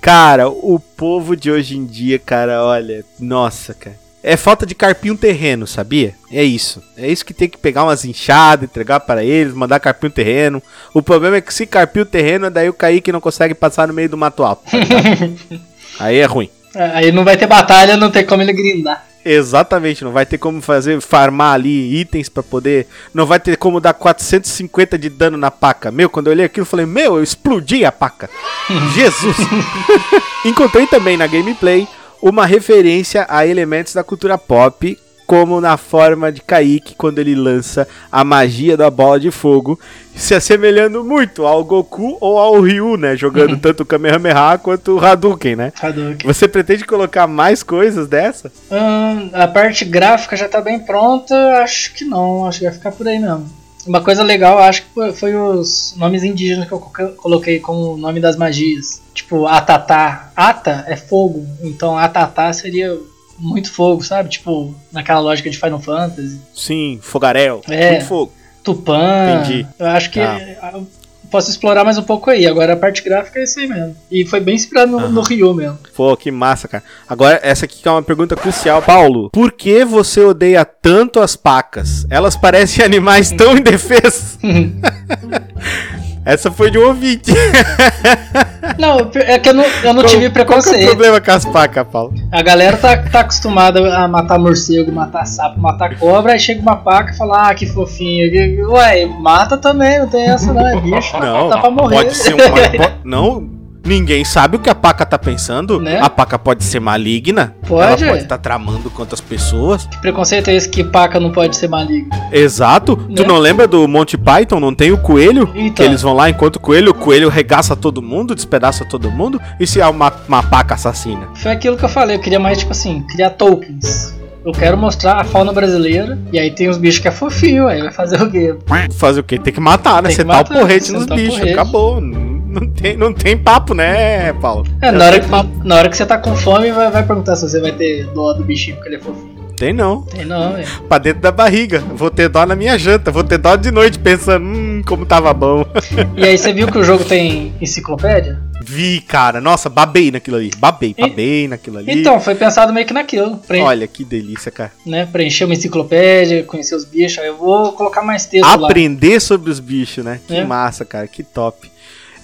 Cara, o povo de hoje em dia, cara, olha, nossa, cara. É falta de carpir um terreno, sabia? É isso. É isso que tem que pegar umas enxadas, entregar para eles, mandar carpir um terreno. O problema é que se carpir o terreno, daí o Kaique não consegue passar no meio do mato alto. Tá Aí é ruim. Aí não vai ter batalha, não tem como ele grindar. Exatamente, não vai ter como fazer farmar ali itens para poder, não vai ter como dar 450 de dano na paca. Meu, quando eu olhei aquilo, eu falei: "Meu, eu explodi a paca". Jesus. Encontrei também na gameplay uma referência a elementos da cultura pop como na forma de Kaique quando ele lança a magia da bola de fogo, se assemelhando muito ao Goku ou ao Ryu, né? Jogando tanto o Kamehameha quanto o Hadouken, né? Hadouken. Você pretende colocar mais coisas dessa? Hum, a parte gráfica já tá bem pronta, acho que não, acho que vai ficar por aí mesmo. Uma coisa legal, acho que foi os nomes indígenas que eu coloquei como nome das magias. Tipo, Atatá. Ata é fogo, então Atatá seria muito fogo, sabe? Tipo, naquela lógica de Final Fantasy. Sim, fogaréu. É. Muito fogo. Tupã. Entendi. Eu acho que eu posso explorar mais um pouco aí. Agora a parte gráfica é isso aí mesmo. E foi bem inspirado no, no Ryu mesmo. Pô, que massa, cara. Agora, essa aqui que é uma pergunta crucial. Paulo, por que você odeia tanto as pacas? Elas parecem animais tão indefesos. essa foi de um ouvinte. Não, é que eu não, eu não tive Qual que é o preconceito. problema com as pacas, Paulo? A galera tá, tá acostumada a matar morcego, matar sapo, matar cobra, aí chega uma paca e fala, ah, que fofinho. Ué, mata também, não tem essa não, é bicho. Não, tá pra morrer. pode ser uma... po- Não, ninguém sabe o que a paca tá pensando. Né? A paca pode ser maligna. Pode. Ela pode estar tramando contra as pessoas. Que preconceito é esse que paca não pode ser maligno? Exato. Tu Né? não lembra do Monty Python? Não tem o coelho? Então. Que eles vão lá enquanto o coelho, o coelho regaça todo mundo, despedaça todo mundo. E se é uma, uma paca assassina? Foi aquilo que eu falei, eu queria mais, tipo assim, criar tokens. Eu quero mostrar a fauna brasileira, e aí tem os bichos que é fofinho, aí vai fazer o quê? Fazer o quê? Tem que matar, né? Tem que Sentar o porrete nos o bichos. Acabou. Não tem, não tem papo, né, Paulo? É, na hora, que, na hora que você tá com fome, vai, vai perguntar se você vai ter dó do bichinho porque ele é fofinho. Tem não. Tem não, velho. Pra dentro da barriga. Vou ter dó na minha janta. Vou ter dó de noite pensando, hum, como tava bom. E aí você viu que o jogo tem enciclopédia? Vi, cara. Nossa, babei naquilo ali. Babei, babei naquilo ali. Então, foi pensado meio que naquilo. Pra, Olha que delícia, cara. né, preencher uma enciclopédia, conhecer os bichos. Aí eu vou colocar mais texto lá. Aprender sobre os bichos, né? Que É. massa, cara. Que top.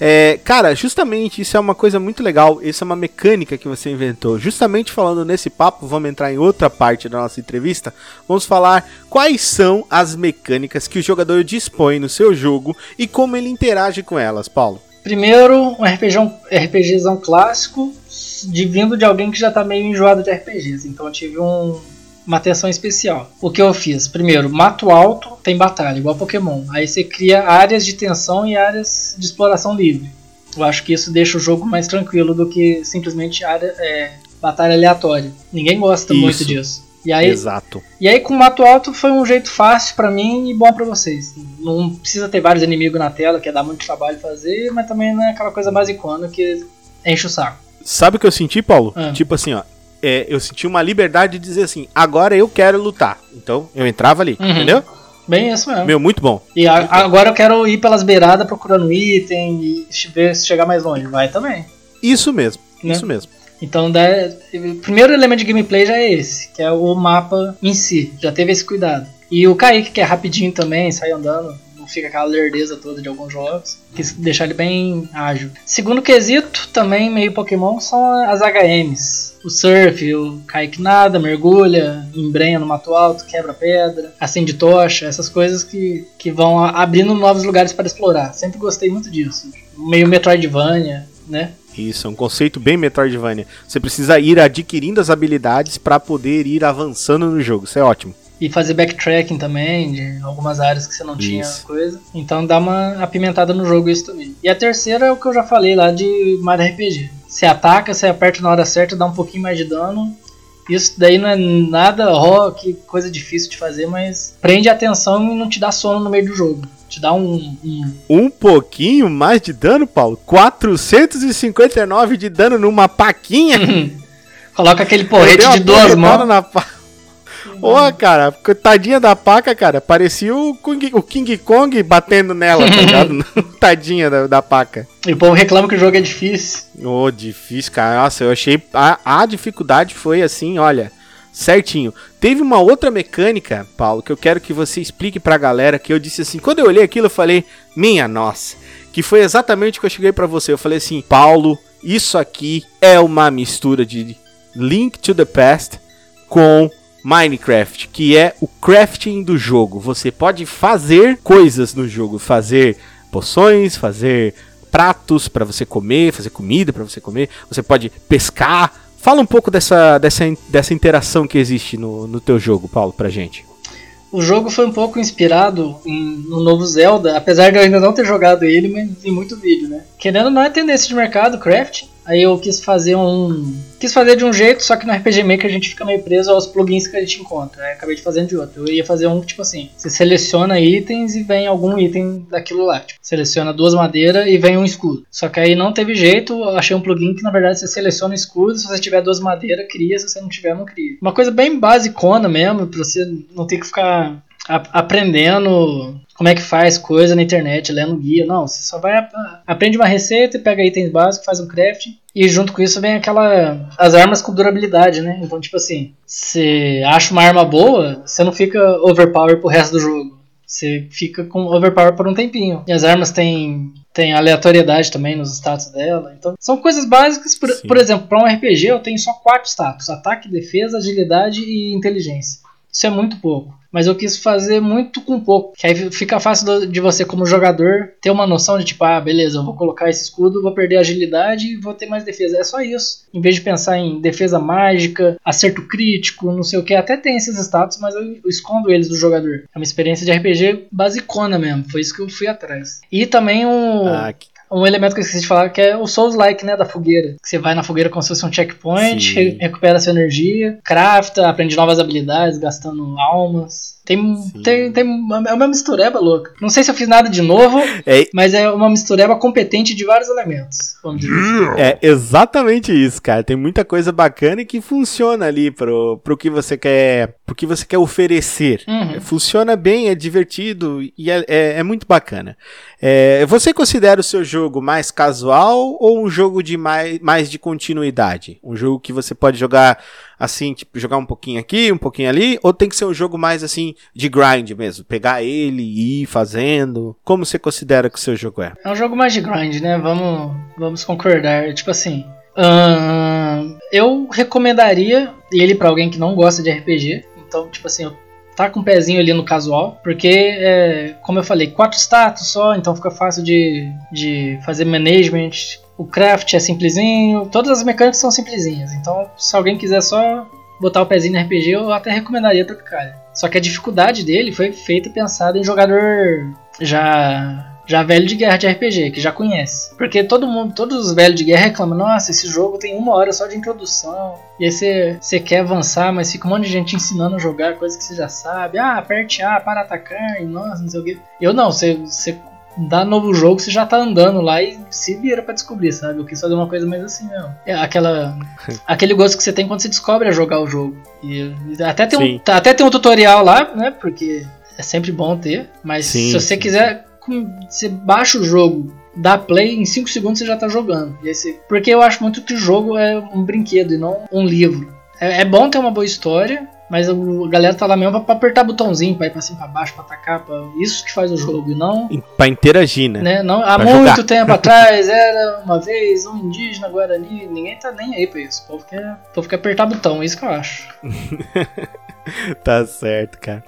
É, cara, justamente isso é uma coisa muito legal. Isso é uma mecânica que você inventou. Justamente falando nesse papo, vamos entrar em outra parte da nossa entrevista. Vamos falar quais são as mecânicas que o jogador dispõe no seu jogo e como ele interage com elas, Paulo. Primeiro, um RPGzão, RPGzão clássico, de vindo de alguém que já tá meio enjoado de RPGs. Então eu tive um- uma atenção especial. O que eu fiz? Primeiro, mato alto tem batalha, igual Pokémon. Aí você cria áreas de tensão e áreas de exploração livre. Eu acho que isso deixa o jogo mais tranquilo do que simplesmente área, é, batalha aleatória. Ninguém gosta Isso. muito disso. E aí, Exato. e aí com o mato alto foi um jeito fácil pra mim e bom pra vocês. Não precisa ter vários inimigos na tela, que dá muito trabalho fazer, mas também não é aquela coisa basicona que enche o saco. Sabe o que eu senti, Paulo? Ah. Tipo assim, ó. É, eu senti uma liberdade de dizer assim, agora eu quero lutar. Então, eu entrava ali, Uhum. entendeu? Bem isso mesmo. Meu, muito bom. E a- agora eu quero ir pelas beiradas procurando item e ver se chegar mais longe. Vai também. Isso mesmo, Né? isso mesmo. Então, o primeiro elemento de gameplay já é esse, que é o mapa em si. Já teve esse cuidado. E o Kaique, que é rapidinho também, sai andando, fica aquela lerdeza toda de alguns jogos, quis deixar ele bem ágil. Segundo quesito, também meio Pokémon, são as HMs. O surf, o Kaique nada, mergulha, embrenha no mato alto, quebra pedra, acende tocha, essas coisas que, que vão abrindo novos lugares para explorar. Sempre gostei muito disso. Meio Metroidvania, né? Isso, é um conceito bem Metroidvania. Você precisa ir adquirindo as habilidades pra poder ir avançando no jogo. Isso é ótimo. E fazer backtracking também, de algumas áreas que você não tinha Isso. coisa. Então dá uma apimentada no jogo isso também. E a terceira é o que eu já falei lá de Mario RPG. Você ataca, você aperta na hora certa, dá um pouquinho mais de dano. Isso daí não é nada, ó, que coisa difícil de fazer, mas prende a atenção e não te dá sono no meio do jogo. Te dá um. um- Um pouquinho mais de dano, Paulo? 459 de dano numa paquinha? Coloca aquele porrete de duas mãos. Na pa... Ô, cara, tadinha da paca, cara. Parecia o King, o King Kong batendo nela, tá ligado? Tadinha da, da paca. E o povo reclama que o jogo é difícil. Ô, difícil, cara. Nossa, eu achei. A, a dificuldade foi assim, olha, certinho. Teve uma outra mecânica, Paulo, que eu quero que você explique pra galera. Que eu disse assim, quando eu olhei aquilo, eu falei, minha nossa. Que foi exatamente o que eu cheguei pra você. Eu falei assim, Paulo, isso aqui é uma mistura de Link to the Past com Minecraft, que é o crafting do jogo. Você pode fazer coisas no jogo, fazer poções, fazer pratos para você comer, fazer comida para você comer. Você pode pescar Fala um pouco dessa, dessa, dessa interação que existe no, no teu jogo, Paulo, pra gente. O jogo foi um pouco inspirado em, no novo Zelda, apesar de eu ainda não ter jogado ele, mas tem muito vídeo, né? Querendo não é tendência de mercado, craft, Aí eu quis fazer um. Quis fazer de um jeito, só que no RPG Maker a gente fica meio preso aos plugins que a gente encontra. Aí acabei de fazendo de outro. Eu ia fazer um tipo assim: você seleciona itens e vem algum item daquilo lá. Tipo, seleciona duas madeiras e vem um escudo. Só que aí não teve jeito, achei um plugin que na verdade você seleciona o escudo. Se você tiver duas madeiras, cria. Se você não tiver, não cria. Uma coisa bem basicona mesmo, pra você não ter que ficar aprendendo como é que faz coisa na internet, lendo guia. Não, você só vai aprende uma receita, pega itens básicos, faz um craft e junto com isso vem aquela as armas com durabilidade, né? Então, tipo assim, você acha uma arma boa, você não fica overpower pro resto do jogo. Você fica com overpower por um tempinho. E as armas têm, têm aleatoriedade também nos status dela. Então, são coisas básicas. Por, por exemplo, para um RPG eu tenho só quatro status: ataque, defesa, agilidade e inteligência. Isso é muito pouco mas eu quis fazer muito com pouco. Que aí fica fácil de você, como jogador, ter uma noção de tipo, ah, beleza, eu vou colocar esse escudo, vou perder agilidade e vou ter mais defesa. É só isso. Em vez de pensar em defesa mágica, acerto crítico, não sei o que, até tem esses status, mas eu, escondo eles do jogador. É uma experiência de RPG basicona mesmo. Foi isso que eu fui atrás. E também um. Ah, um elemento que eu esqueci de falar, que é o Souls-like, né, da fogueira. Que você vai na fogueira como se fosse um checkpoint, re recupera sua energia, crafta, aprende novas habilidades, gastando almas. Tem, tem, tem uma, é uma mistureba louca. Não sei se eu fiz nada de novo, é. mas é uma mistureba competente de vários elementos. Vamos dizer assim. É exatamente isso, cara. Tem muita coisa bacana e que funciona ali pro, pro que você quer, pro que você quer oferecer. Uhum. Funciona bem, é divertido e é, é, é muito bacana. É, você considera o seu jogo mais casual ou um jogo de mais, mais de continuidade? Um jogo que você pode jogar assim, tipo, jogar um pouquinho aqui, um pouquinho ali, ou tem que ser um jogo mais assim de grind mesmo, pegar ele e ir fazendo? Como você considera que o seu jogo é? É um jogo mais de grind, né? Vamos, vamos concordar. Tipo assim, uh, eu recomendaria ele para alguém que não gosta de RPG. Então, tipo assim, tá com um pezinho ali no casual, porque, é, como eu falei, quatro status só, então fica fácil de, de fazer management o craft é simplesinho, todas as mecânicas são simplesinhas. Então, se alguém quiser só botar o pezinho no RPG, eu até recomendaria Tropicália. Só que a dificuldade dele foi feita pensada em jogador já já velho de guerra de RPG, que já conhece. Porque todo mundo, todos os velhos de guerra reclamam, nossa, esse jogo tem uma hora só de introdução. E aí você quer avançar, mas fica um monte de gente ensinando a jogar coisa que você já sabe. Ah, aperte A para atacar, e nossa, não sei o quê. Eu não, você dá novo jogo, você já tá andando lá e se vira para descobrir, sabe? Eu quis fazer uma coisa mais assim mesmo. É aquela, aquele gosto que você tem quando você descobre a jogar o jogo. E até tem, um, até tem um tutorial lá, né? Porque é sempre bom ter. Mas sim, se você quiser, você baixa o jogo, dá play, em 5 segundos você já tá jogando. Você, porque eu acho muito que o jogo é um brinquedo e não um livro. É, é bom ter uma boa história, mas a galera tá lá mesmo pra apertar botãozinho, pra ir pra cima, pra baixo, pra atacar. Pra... Isso que faz o jogo, e não. Pra interagir, né? né? Não, há pra muito jogar. tempo atrás era uma vez um indígena guarani. Ninguém tá nem aí pra isso. O povo quer, o povo quer apertar botão, é isso que eu acho. tá certo, cara.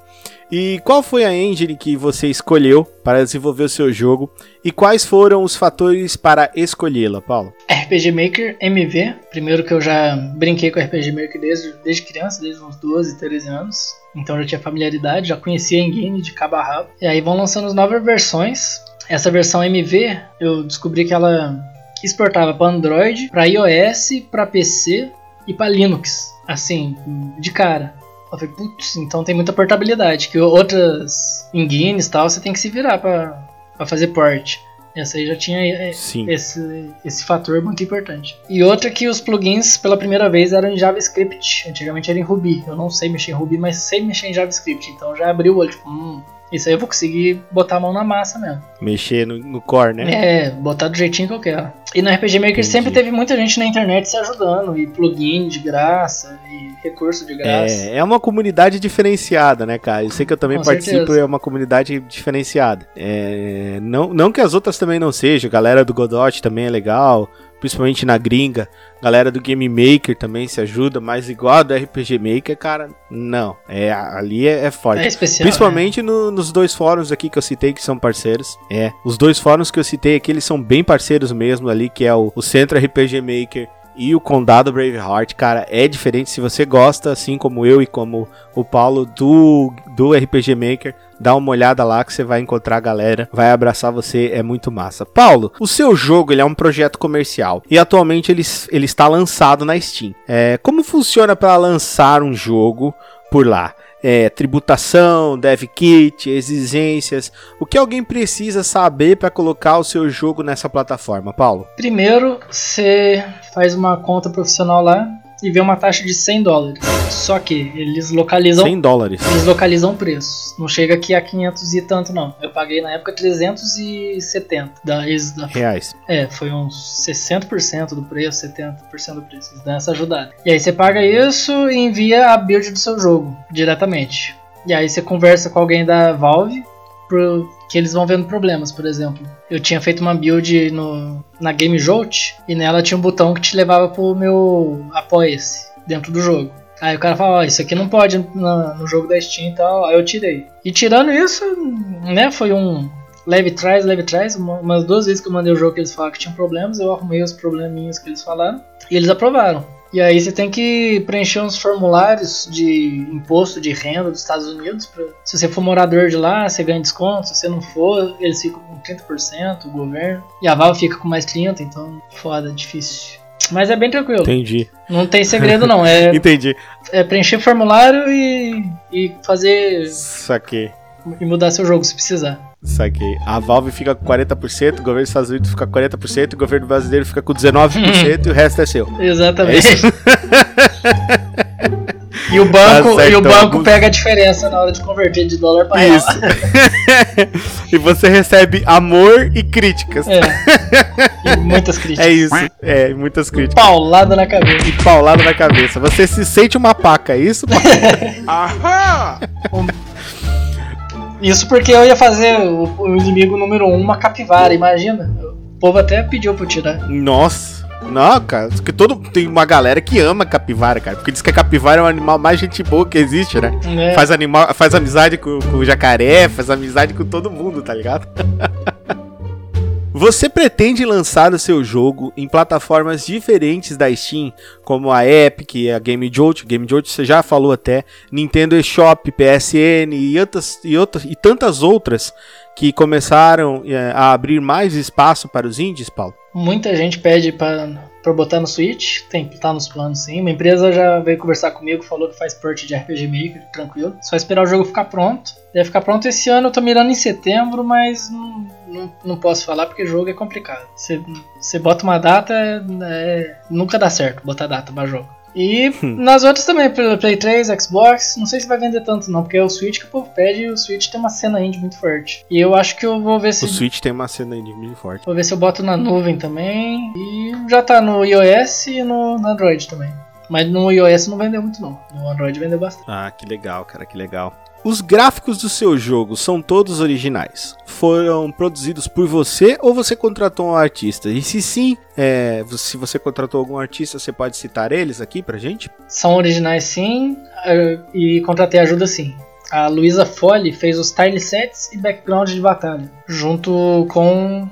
E qual foi a engine que você escolheu para desenvolver o seu jogo e quais foram os fatores para escolhê-la, Paulo? RPG Maker MV, primeiro que eu já brinquei com RPG Maker desde, desde criança, desde uns 12, 13 anos. Então já tinha familiaridade, já conhecia a engine de cabo a rabo. E aí vão lançando as novas versões. Essa versão MV, eu descobri que ela exportava para Android, para iOS, para PC e para Linux. Assim, de cara. Eu falei, putz, então tem muita portabilidade. Que outras engines e tal, você tem que se virar pra, pra fazer port. Essa aí já tinha é, esse, esse fator muito importante. E outra que os plugins pela primeira vez eram em JavaScript. Antigamente era em Ruby. Eu não sei mexer em Ruby, mas sei mexer em JavaScript. Então já abriu o olho, tipo, hum, isso aí eu vou conseguir botar a mão na massa mesmo. Mexer no, no core, né? É, botar do jeitinho que eu quero. E no RPG Maker Entendi. sempre teve muita gente na internet se ajudando, e plugin de graça, e recurso de graça. É, é uma comunidade diferenciada, né, cara? Eu sei que eu também Com participo, certeza. é uma comunidade diferenciada. É, não, não que as outras também não sejam, galera do Godot também é legal, principalmente na gringa. Galera do Game Maker também se ajuda, mas igual a do RPG Maker, cara, não. É, ali é, é forte. É especial, principalmente né? no, nos dois fóruns aqui que eu citei que são parceiros. É, os dois fóruns que eu citei aqui, eles são bem parceiros mesmo ali, que é o, o Centro RPG Maker e o Condado Braveheart, cara, é diferente. Se você gosta, assim como eu e como o Paulo, do, do RPG Maker, dá uma olhada lá que você vai encontrar a galera, vai abraçar você, é muito massa. Paulo, o seu jogo ele é um projeto comercial e atualmente ele, ele está lançado na Steam. É, como funciona para lançar um jogo por lá? É, tributação, dev kit, exigências, o que alguém precisa saber para colocar o seu jogo nessa plataforma, Paulo? Primeiro, você faz uma conta profissional lá e vê uma taxa de 100 dólares. Só que eles localizam 100 dólares. Eles localizam preços. Não chega aqui a 500 e tanto não. Eu paguei na época 370 da, da reais. É, foi uns 60% do preço, 70% do preço. Eles dão essa ajudada. E aí você paga isso e envia a build do seu jogo diretamente. E aí você conversa com alguém da Valve pro, que eles vão vendo problemas, por exemplo. Eu tinha feito uma build no, na Game Jolt e nela tinha um botão que te levava pro meu apoia-se dentro do jogo. Aí o cara fala, ó, oh, isso aqui não pode no, no, jogo da Steam e tal, aí eu tirei. E tirando isso, né, foi um leve trás, leve trás, umas duas vezes que eu mandei o jogo que eles falaram que tinham problemas, eu arrumei os probleminhas que eles falaram e eles aprovaram. E aí você tem que preencher uns formulários de imposto de renda dos Estados Unidos. Pra, se você for morador de lá, você ganha desconto. Se você não for, eles ficam com 30%, o governo. E a Val fica com mais 30%, então foda, difícil. Mas é bem tranquilo. Entendi. Não tem segredo não. É, Entendi. É preencher formulário e, e fazer. Saquei. E mudar seu jogo se precisar. Saquei. A Valve fica com 40%, o governo dos Estados Unidos fica com 40%, o governo brasileiro fica com 19% e o resto é seu. Exatamente. É e o banco, tá certo, e o banco então, pega a diferença na hora de converter de dólar para real. Isso. e você recebe amor e críticas. É. E muitas críticas. É isso. É, muitas críticas. Paulada na cabeça. E paulada na cabeça. Você se sente uma paca, é isso? Aham! Isso porque eu ia fazer o, o inimigo número um uma capivara, imagina. O povo até pediu pra eu tirar. Nossa. Não, cara, porque todo tem uma galera que ama capivara, cara, porque diz que a capivara é o animal mais gente boa que existe, né? É. Faz animal, faz amizade com, com o jacaré, faz amizade com todo mundo, tá ligado? Você pretende lançar o seu jogo em plataformas diferentes da Steam, como a Epic, a Game Jolt, Game Jolt você já falou até, Nintendo eShop, PSN e, outras, e, outras, e tantas outras que começaram é, a abrir mais espaço para os indies, Paulo? Muita gente pede para para botar no Switch, tem estar nos planos sim. Uma empresa já veio conversar comigo, falou que faz port de RPG Maker, tranquilo. Só esperar o jogo ficar pronto. Deve ficar pronto esse ano, eu tô mirando em setembro, mas não, não, não posso falar porque jogo é complicado. Você bota uma data, é, nunca dá certo botar data para jogo. E hum. nas outras também, Play 3, Xbox, não sei se vai vender tanto não, porque é o Switch que o povo pede e o Switch tem uma cena indie muito forte. E eu acho que eu vou ver se... O Switch tem uma cena indie muito forte. Vou ver se eu boto na nuvem também. E já tá no iOS e no, no Android também. Mas no iOS não vendeu muito não, no Android vendeu bastante. Ah, que legal, cara, que legal. Os gráficos do seu jogo são todos originais? Foram produzidos por você ou você contratou um artista? E se sim, é, se você contratou algum artista, você pode citar eles aqui pra gente? São originais sim, é, e contratei ajuda sim. A Luísa Folli fez os tile sets e background de batalha, junto com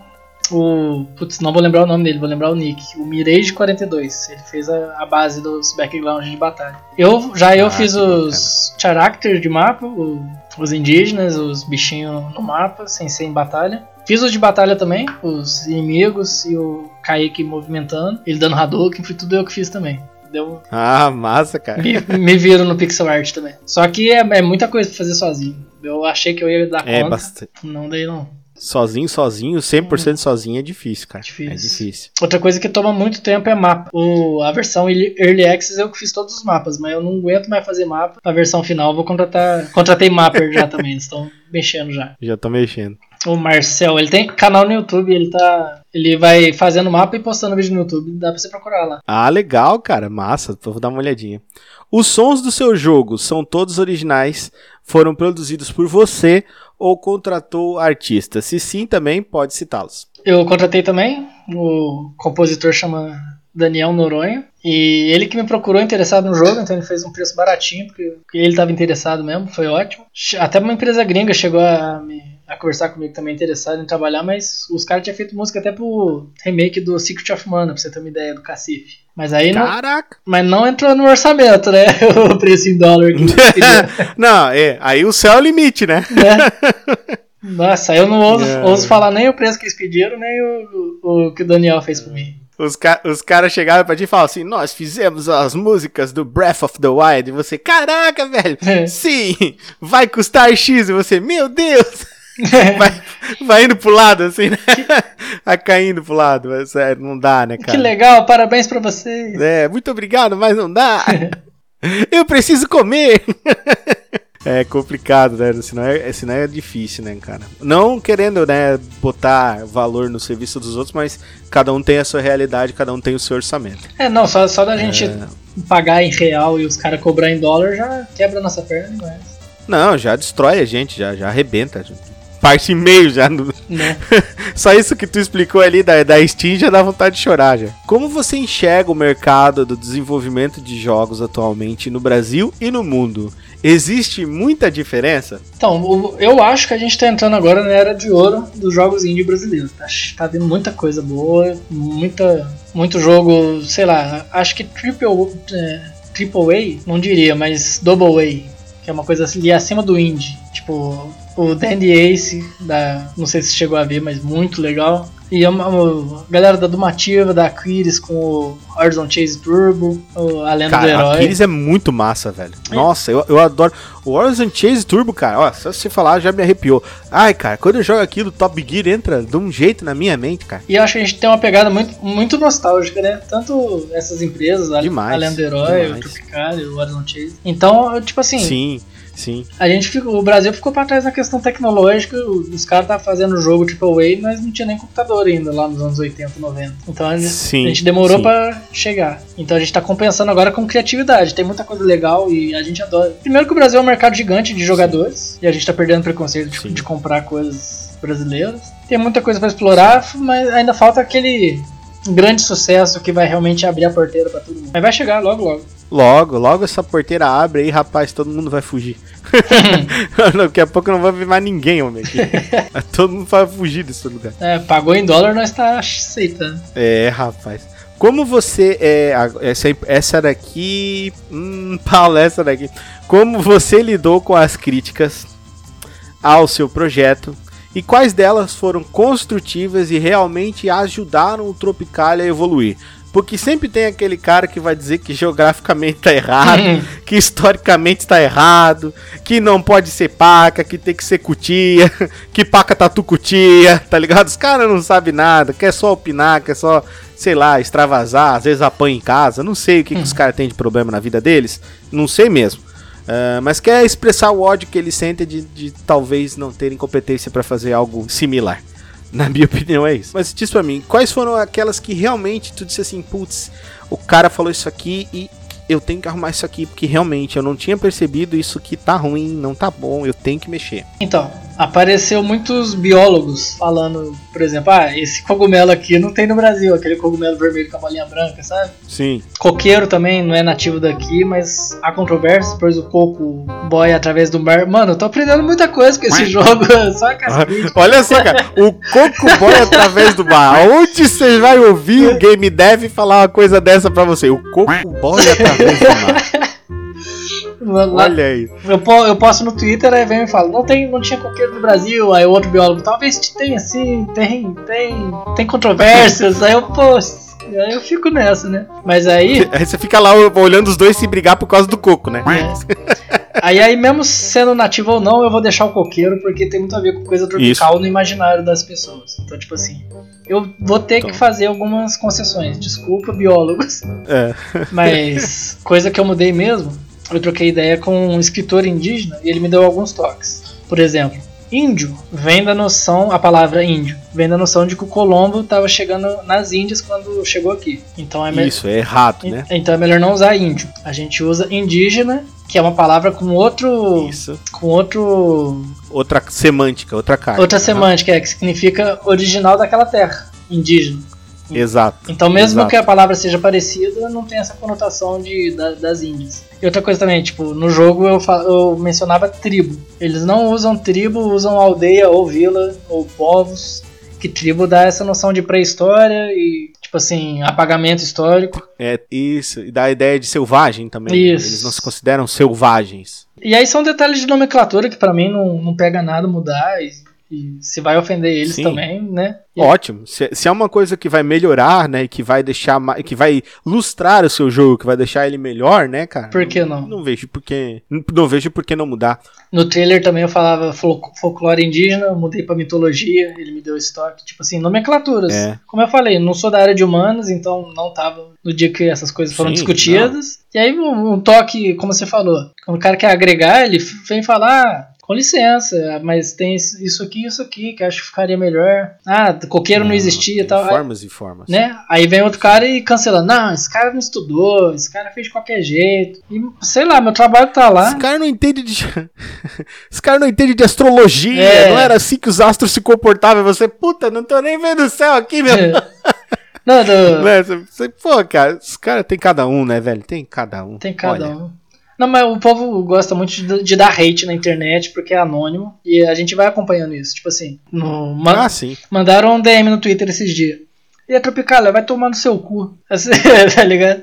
o. Putz, não vou lembrar o nome dele, vou lembrar o Nick. O Mirage 42. Ele fez a, a base dos backgrounds de batalha. Eu já eu ah, fiz os characters de mapa, o, os indígenas, os bichinhos no mapa, sem ser em batalha. Fiz os de batalha também, os inimigos e o Kaique movimentando, ele dando Hadouken, foi tudo eu que fiz também. Deu... Ah, massa, cara. Me, me viram no pixel art também. Só que é, é, muita coisa pra fazer sozinho. Eu achei que eu ia dar é, conta. Bastante. Não dei, não. Sozinho, sozinho, 100% sozinho é difícil, cara. Difícil. É difícil. Outra coisa que toma muito tempo é mapa. O, a versão Early Access eu que fiz todos os mapas, mas eu não aguento mais fazer mapa. A versão final eu vou contratar. Contratei Mapper já também, eles estão mexendo já. Já estão mexendo. O Marcel, ele tem canal no YouTube, ele tá. Ele vai fazendo mapa e postando vídeo no YouTube. Dá pra você procurar lá. Ah, legal, cara. Massa. Vou dar uma olhadinha. Os sons do seu jogo são todos originais, foram produzidos por você ou contratou artistas? Se sim, também pode citá-los. Eu contratei também, o compositor chama Daniel Noronha, e ele que me procurou interessado no jogo, então ele fez um preço baratinho, porque ele estava interessado mesmo, foi ótimo. Até uma empresa gringa chegou a, me, a conversar comigo também, interessado em trabalhar, mas os caras tinham feito música até pro remake do Secret of Mana, pra você ter uma ideia do Cacife. Mas aí não, Caraca! mas não entrou no orçamento, né? O preço em dólar que não, é, aí o céu é o limite, né? né? Nossa, eu não ouso, É. ouso falar nem o preço que eles pediram, nem o, o, o que o Daniel fez por mim. Os, ca os caras chegaram pra ti e falaram assim: Nós fizemos as músicas do Breath of the Wild. E você, caraca, velho, É. sim, vai custar X. E você, meu Deus, vai, vai indo pro lado assim, né? Vai caindo pro lado. Mas, sério, não dá, né, cara? Que legal, parabéns pra vocês. É, muito obrigado, mas não dá. Eu preciso comer. É complicado, né? Senão é, senão é difícil, né, cara? Não querendo, né, botar valor no serviço dos outros, mas cada um tem a sua realidade, cada um tem o seu orçamento. É, não, só, só da gente É. pagar em real e os caras cobrar em dólar já quebra a nossa perna demais. Não, já destrói a gente, já, já arrebenta. Parte em meio já. no- Né? Só isso que tu explicou ali da, da Steam já dá vontade de chorar já. Como você enxerga o mercado do desenvolvimento de jogos atualmente no Brasil e no mundo? Existe muita diferença? Então, eu acho que a gente tá entrando agora na era de ouro dos jogos indie brasileiros. Tá, tá vindo muita coisa boa, muita, muito jogo, sei lá, acho que triple, é, triple A, não diria, mas double A, que é uma coisa ali acima do indie. Tipo, o Dandy Ace, da, não sei se chegou a ver, mas muito legal. E a, a galera da Dumativa, da Aquiles com o Horizon Chase Turbo, A Lenda do Cara, Herói. Aquiles é muito massa, velho. Nossa, eu, eu adoro. O Horizon Chase Turbo, cara, ó, só você falar já me arrepiou. Ai, cara, quando eu jogo aquilo, Top Gear entra de um jeito na minha mente, cara. E eu acho que a gente tem uma pegada muito, muito nostálgica, né? Tanto essas empresas, a, Demais, a Lenda do Herói, demais. o o Horizon Chase. Então, tipo assim, Sim, sim. a gente ficou, o Brasil ficou pra trás na questão tecnológica, os caras estavam fazendo o jogo AAA, mas não tinha nem computador ainda lá nos anos 80, 90. Então a gente, Sim, a gente demorou sim. pra chegar. Então a gente tá compensando agora com criatividade, tem muita coisa legal e a gente adora. Primeiro que o Brasil é um mercado gigante de jogadores, e a gente tá perdendo preconceito de, Sim. de comprar coisas brasileiras. Tem muita coisa pra explorar, mas ainda falta aquele grande sucesso que vai realmente abrir a porteira pra todo mundo. Mas vai chegar logo, logo. Logo, logo essa porteira abre aí, rapaz, todo mundo vai fugir. Daqui a pouco não vai ver mais ninguém, homem. Aqui. todo mundo vai fugir desse lugar. É, pagou em dólar, nós tá aceitando. É, rapaz. Como você é. a- Essa, essa daqui. Hum, Paulo, essa daqui. Como você lidou com as críticas ao seu projeto e quais delas foram construtivas e realmente ajudaram o Tropicalia a evoluir? Porque sempre tem aquele cara que vai dizer que geograficamente tá errado, que historicamente está errado, que não pode ser paca, que tem que ser cutia, que paca tatu cutia, tá ligado? Os caras não sabem nada, quer só opinar, quer só, sei lá, extravasar, às vezes apanha em casa, não sei o que, que os caras têm de problema na vida deles, não sei mesmo. Ah, mas quer expressar o ódio que eles sentem de, de talvez não terem competência pra fazer algo similar. Na minha opinião é isso. Mas diz pra mim, quais foram aquelas que realmente tu disse assim, putz, o cara falou isso aqui e eu tenho que arrumar isso aqui, porque realmente eu não tinha percebido isso aqui tá ruim, não tá bom, eu tenho que mexer. Então, apareceu muitos biólogos falando, por exemplo, ah, esse cogumelo aqui não tem no Brasil, aquele cogumelo vermelho com a bolinha branca, sabe? Sim. Coqueiro também não é nativo daqui, mas há controvérsia, pois o coco boia através do mar. Mano, eu tô aprendendo muita coisa com esse jogo, só com as críticas. Olha só, cara, o Coco Boy através do mar. Onde você vai ouvir o Game Dev falar uma coisa dessa pra você? O Coco Boy através do mar. Olha aí. Eu, eu posto no Twitter, aí vem e fala, não, tem, não tinha coqueiro no Brasil, aí o outro biólogo, talvez tenha sim, tem, tem, tem controvérsias, aí eu, pô, aí eu fico nessa, né? Mas aí, Aí você fica lá olhando os dois se brigar por causa do coco, né? É. Aí, aí, mesmo sendo nativo ou não, eu vou deixar o coqueiro, porque tem muito a ver com coisa tropical no imaginário das pessoas. Então, tipo assim, eu vou ter Então. que fazer algumas concessões. Desculpa, biólogos. É. Mas, coisa que eu mudei mesmo, eu troquei ideia com um escritor indígena e ele me deu alguns toques. Por exemplo, índio vem da noção, a palavra índio, vem da noção de que o Colombo estava chegando nas Índias quando chegou aqui. Então é. Isso, é errado, né? Então é melhor não usar índio. A gente usa indígena, que é uma palavra com outro. Isso. com outro. Outra semântica, outra carta. outra semântica, é, que significa original daquela terra. Indígena. Exato. Então mesmo Exato. que a palavra seja parecida, não tem essa conotação de, da- das índias. E outra coisa também, tipo, no jogo eu, eu mencionava tribo. Eles não usam tribo, usam aldeia ou vila ou povos. Que tribo dá essa noção de pré-história e, Tipo assim, apagamento histórico. É isso, e dá a ideia de selvagem também. né? Isso. Eles não se consideram selvagens. E aí são detalhes de nomenclatura que pra mim não, não pega nada mudar e, e se vai ofender eles Sim. também, né? E- Ótimo. Se, se é uma coisa que vai melhorar, né, que vai deixar, que vai lustrar o seu jogo, que vai deixar ele melhor, né, cara? Por que não? Não vejo por que, não vejo por que não mudar. No trailer também eu falava fol- folclore indígena, eu mudei pra mitologia, ele me deu estoque. Tipo assim, nomenclaturas. É. Como eu falei, não sou da área de humanas, então não tava no dia que essas coisas foram Sim, discutidas. E aí um, um toque, como você falou, quando o cara quer agregar, ele vem falar. "Ah, Com licença, mas tem isso aqui e isso aqui que eu acho que ficaria melhor. Ah, coqueiro não, existia e tal. Formas e formas. né? Aí vem outro cara e cancela. Não, esse cara não estudou, esse cara fez de qualquer jeito. E sei lá, meu trabalho tá lá. Esse cara não entende de. Esse cara não entende de astrologia. É. Não era assim que os astros se comportavam. Você, puta, não tô nem vendo o céu aqui, meu. Não, do- Né, pô, cara, os caras tem cada um, né, velho? Tem cada um. tem cada Olha, um. Não, mas o povo gosta muito de, de dar hate na internet porque é anônimo. E a gente vai acompanhando isso. Tipo assim, no, ma- Ah, sim. mandaram um DM no Twitter esses dias. E a Tropicália, vai tomar no seu cu. Assim, tá ligado?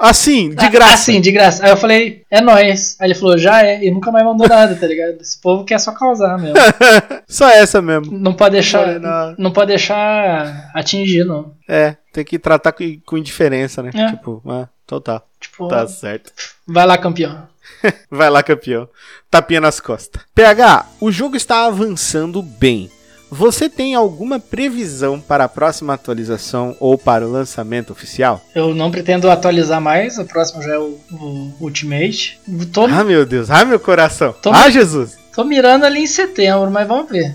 Assim, de Ah, graça. Assim, de graça. Aí eu falei, é nóis. Aí ele falou, já é. E nunca mais mandou nada, tá ligado? Esse povo quer só causar mesmo. Só essa mesmo. Não pode deixar. Não. Não pode deixar atingir, não. É, tem que tratar com, com indiferença, né? É. Tipo, ah, total. Tipo, Tá certo. vai lá, campeão. Vai lá, campeão. Tapinha nas costas. PH, o jogo está avançando bem. Você tem alguma previsão para a próxima atualização ou para o lançamento oficial? Eu não pretendo atualizar mais, o próximo já é o, o Ultimate. Tô, Ah, meu Deus. Ah, meu coração. Tô- Ah, Jesus. tô mirando ali em setembro, mas vamos ver.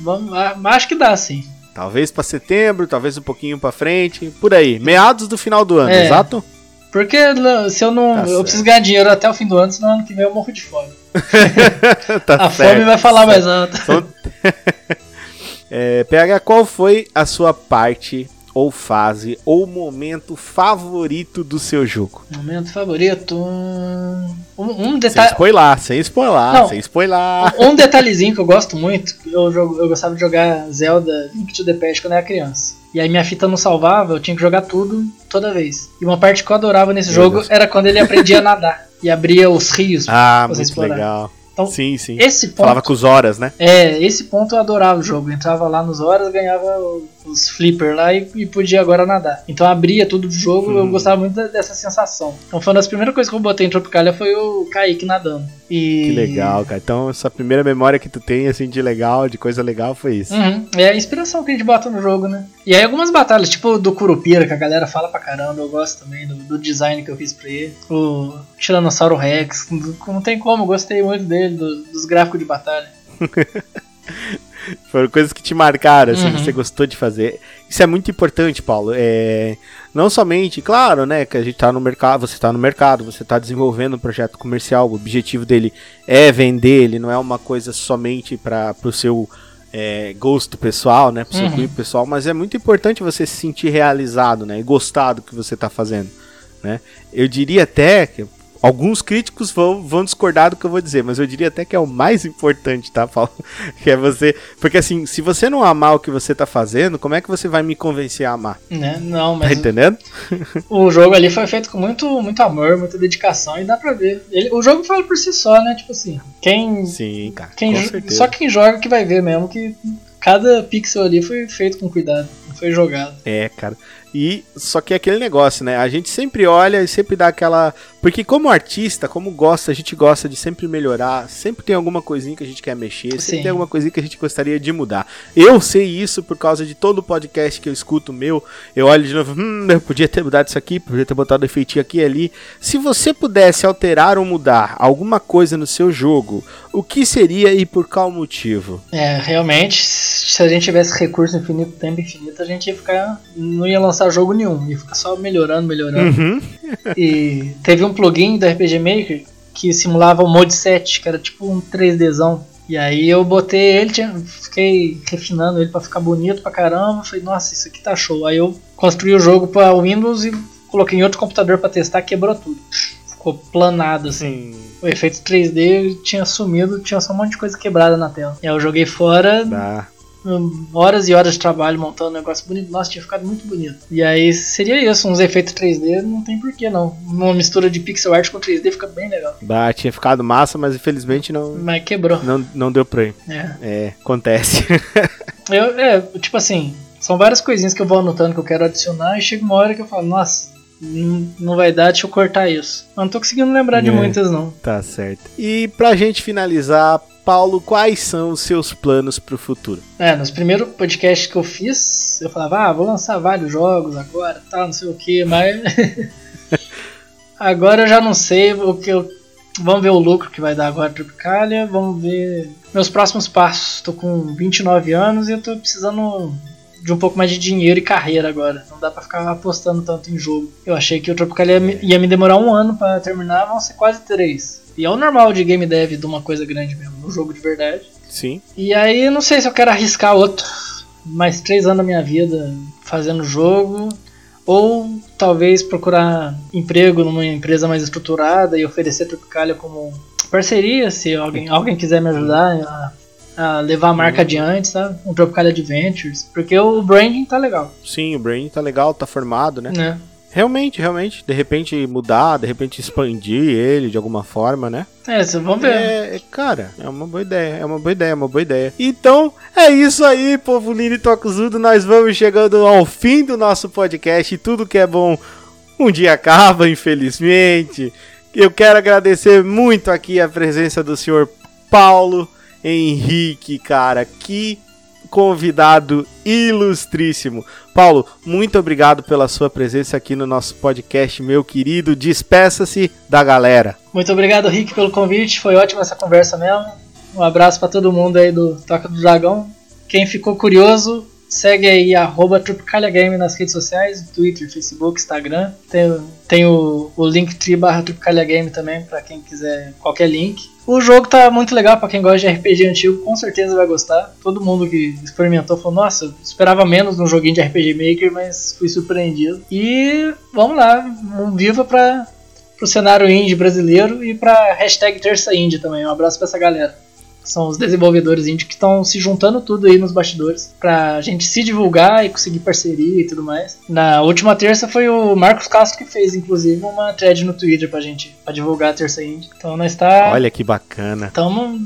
Vamos, acho que dá, sim. Talvez para setembro, talvez um pouquinho para frente. Por aí. Meados do final do ano, É. exato? Porque se eu não. Tá eu certo. preciso ganhar dinheiro até o fim do ano, senão ano que vem eu morro de fome. tá A certo. fome vai falar mais alto. É, PH, qual foi a sua parte, ou fase, ou momento favorito do seu jogo? Momento favorito. Um, um Sem detalhe. spoiler, sem spoiler, Não. sem spoiler. Um detalhezinho que eu gosto muito, eu, jogo- eu gostava de jogar Zelda Link to the Past quando eu era criança. E aí minha fita não salvava, eu tinha que jogar tudo toda vez. E uma parte que eu adorava nesse Meu jogo Deus. era quando ele aprendia a nadar e abria os rios. Ah, pra você muito explorar. legal. Então, sim, sim. Esse ponto. Falava com os horas, né? É, esse ponto eu adorava o jogo. Eu entrava lá nos horas, ganhava o- os flipper lá e, e podia agora nadar. Então abria tudo do jogo, eu Hum. gostava muito dessa sensação. Então foi uma das primeiras coisas que eu botei em Tropicalia foi o Kaique nadando. E... Que legal, cara. Então, essa primeira memória que tu tem, assim, de legal, de coisa legal, foi isso. Uhum. É a inspiração que a gente bota no jogo, né? E aí algumas batalhas, tipo do Curupira, que a galera fala pra caramba, eu gosto também do, do design que eu fiz pra ele. O Tiranossauro Rex, não tem como, eu gostei muito dele, do- dos gráficos de batalha. Foram coisas que te marcaram, assim, Uhum. você gostou de fazer. Isso é muito importante, Paulo. É, não somente, claro, né, que a gente tá no mercado, você tá no mercado, você tá desenvolvendo um projeto comercial, o objetivo dele é vender, ele não é uma coisa somente para o seu é, gosto pessoal, né, pro seu Uhum. clipe pessoal, mas é muito importante você se sentir realizado, né, e gostar do que você tá fazendo, né. Eu diria até que Alguns críticos vão, vão discordar do que eu vou dizer, mas eu diria até que é o mais importante, tá, Paulo? Que é você. Porque assim, se você não amar o que você tá fazendo, como é que você vai me convencer a amar? Né? Não, Tá mas entendendo? o jogo ali foi feito com muito, muito amor, muita dedicação e dá pra ver. Ele- o jogo fala por si só, né? Tipo assim, quem, Sim, cara. quem só quem joga que vai ver mesmo que cada pixel ali foi feito com cuidado, não foi jogado. É, cara. E só que é aquele negócio, né? A gente sempre olha e sempre dá aquela. Porque como artista, como gosta, a gente gosta de sempre melhorar, sempre tem alguma coisinha que a gente quer mexer, sempre Sim. tem alguma coisinha que a gente gostaria de mudar. Eu sei isso por causa de todo podcast que eu escuto meu. Eu olho de novo, hum, eu podia ter mudado isso aqui, podia ter botado efeitinho aqui e ali. Se você pudesse alterar ou mudar alguma coisa no seu jogo, o que seria e por qual motivo? É, realmente, se a gente tivesse recurso infinito, tempo infinito, a gente ia ficar. não ia lançar jogo nenhum, ia ficar só melhorando, melhorando. Uhum. E teve um plugin do RPG Maker que simulava o Mode 7, que era tipo um 3Dzão. E aí eu botei ele, tinha- fiquei refinando ele pra ficar bonito pra caramba. Falei, nossa, isso aqui tá show. Aí eu construí o jogo pra Windows e coloquei em outro computador pra testar, quebrou tudo. Ficou planado assim. Sim. O efeito 3D tinha sumido, tinha só um monte de coisa quebrada na tela. E aí eu joguei fora, Dá. Horas e horas de trabalho montando um negócio bonito. Nossa, tinha ficado muito bonito. E aí seria isso, uns efeitos 3D, não tem porquê não. Uma mistura de pixel art com 3D fica bem legal. Bah, tinha ficado massa, mas infelizmente não. Mas quebrou. Não, não deu pra ir. É. É, acontece. Eu, é, tipo assim, são várias coisinhas que eu vou anotando que eu quero adicionar e chega uma hora que eu falo, nossa, não, vai dar, deixa eu cortar isso. Eu não tô conseguindo lembrar de É. muitas, não. tá certo. E pra gente finalizar, Paulo, quais são os seus planos pro futuro? É, nos primeiros podcasts que eu fiz, eu falava, ah, vou lançar vários jogos agora, tal, não sei o que, mas. agora eu já não sei o que eu. Vamos ver o lucro que vai dar agora a Tropicalia, vamos ver meus próximos passos. Tô com 29 anos e eu tô precisando de um pouco mais de dinheiro e carreira agora. Não dá pra ficar apostando tanto em jogo. Eu achei que o Tropicalia ia me- demorar um ano pra terminar, vão ser quase três. E é o normal de game dev de uma coisa grande mesmo, um jogo de verdade. Sim. E aí, não sei se eu quero arriscar outro. Mais três anos da minha vida fazendo jogo. Ou talvez procurar emprego numa empresa mais estruturada e oferecer Tropicalia como parceria, se alguém, alguém quiser me ajudar a, a levar a marca adiante, sabe? Um Tropicalia Adventures. Porque o branding tá legal, Sim, o Brain tá legal, tá formado, né? né? Realmente, realmente. De repente mudar, de repente expandir ele de alguma forma, né? É, cê- vamos ver. É, é, cara, é uma boa ideia, é uma boa ideia, é uma boa ideia. Então, é isso aí, povo lindo e tocuzudo. Nós vamos chegando ao fim do nosso podcast. Tudo que é bom um dia acaba, infelizmente. Eu quero agradecer muito aqui a presença do senhor Paulo Henrique, cara. Que convidado ilustríssimo. Paulo, muito obrigado pela sua presença aqui no nosso podcast, meu querido. Despeça-se da galera. Muito obrigado, Rick, pelo convite. Foi ótima essa conversa mesmo. Um abraço pra todo mundo aí do Toca do Dragão. Quem ficou curioso, segue aí arroba Tropicalia Game nas redes sociais, Twitter, Facebook, Instagram. Tem, tem o, o Linktree barra Tropicalia Game também, pra quem quiser qualquer link. O jogo tá muito legal pra quem gosta de RPG antigo, com certeza vai gostar. Todo mundo que experimentou falou, nossa, esperava menos num joguinho de RPG Maker, mas fui surpreendido. E vamos lá, um viva pra, pro cenário indie brasileiro e pra hashtag Terça Indie também. Um abraço pra essa galera. São os desenvolvedores indie que estão se juntando tudo aí nos bastidores pra gente se divulgar e conseguir parceria e tudo mais. Na última terça foi o Marcos Castro que fez, inclusive, uma thread no Twitter pra gente pra divulgar a Terça Indie. Então nós tá. Olha que bacana. Tamo.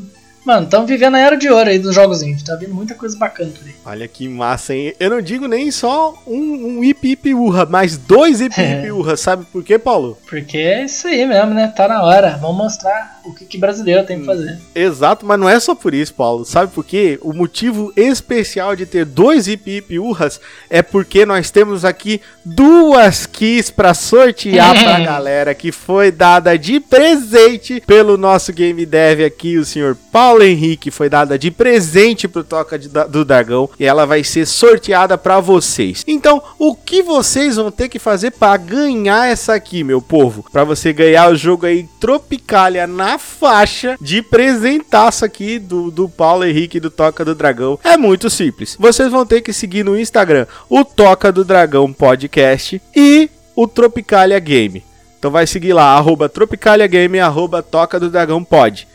Mano, estamos vivendo a era de ouro aí dos jogos indie. Tá vindo muita coisa bacana por aí. Olha que massa, hein? Eu não digo nem só um, um hip hip urra, mas dois hip hip urra. Sabe por quê, Paulo? Porque é isso aí mesmo, né? Tá na hora. Vamos mostrar o que, que brasileiro tem pra fazer. Exato, mas não é só por isso, Paulo. Sabe por quê? O motivo especial de ter dois hip hip urras é porque nós temos aqui duas keys pra sortear pra galera que foi dada de presente pelo nosso game dev aqui, o senhor Paulo Henrique, foi dada de presente pro Toca de- do Dragão e ela vai ser sorteada pra vocês. Então, o que vocês vão ter que fazer pra ganhar essa aqui, meu povo? Pra você ganhar o jogo aí Tropicalia na faixa de presentaço aqui do, do Paulo Henrique do Toca do Dragão. É muito simples. Vocês vão ter que seguir no Instagram o Toca do Dragão Podcast e o Tropicalia Game. Então vai seguir lá, arroba Tropicalia Game arroba Toca do Dragão Pod.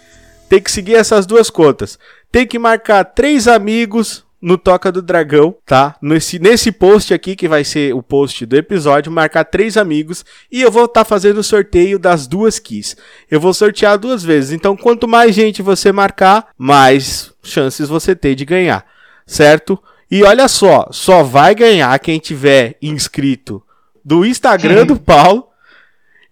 Tem que seguir essas duas contas. Tem que marcar três amigos no Toca do Dragão, tá? Nesse, nesse post aqui, que vai ser o post do episódio, marcar três amigos e eu vou estar fazendo o sorteio das duas keys. Eu vou sortear duas vezes, então quanto mais gente você marcar, mais chances você tem de ganhar, certo? E olha só, só vai ganhar quem tiver inscrito do Instagram do Paulo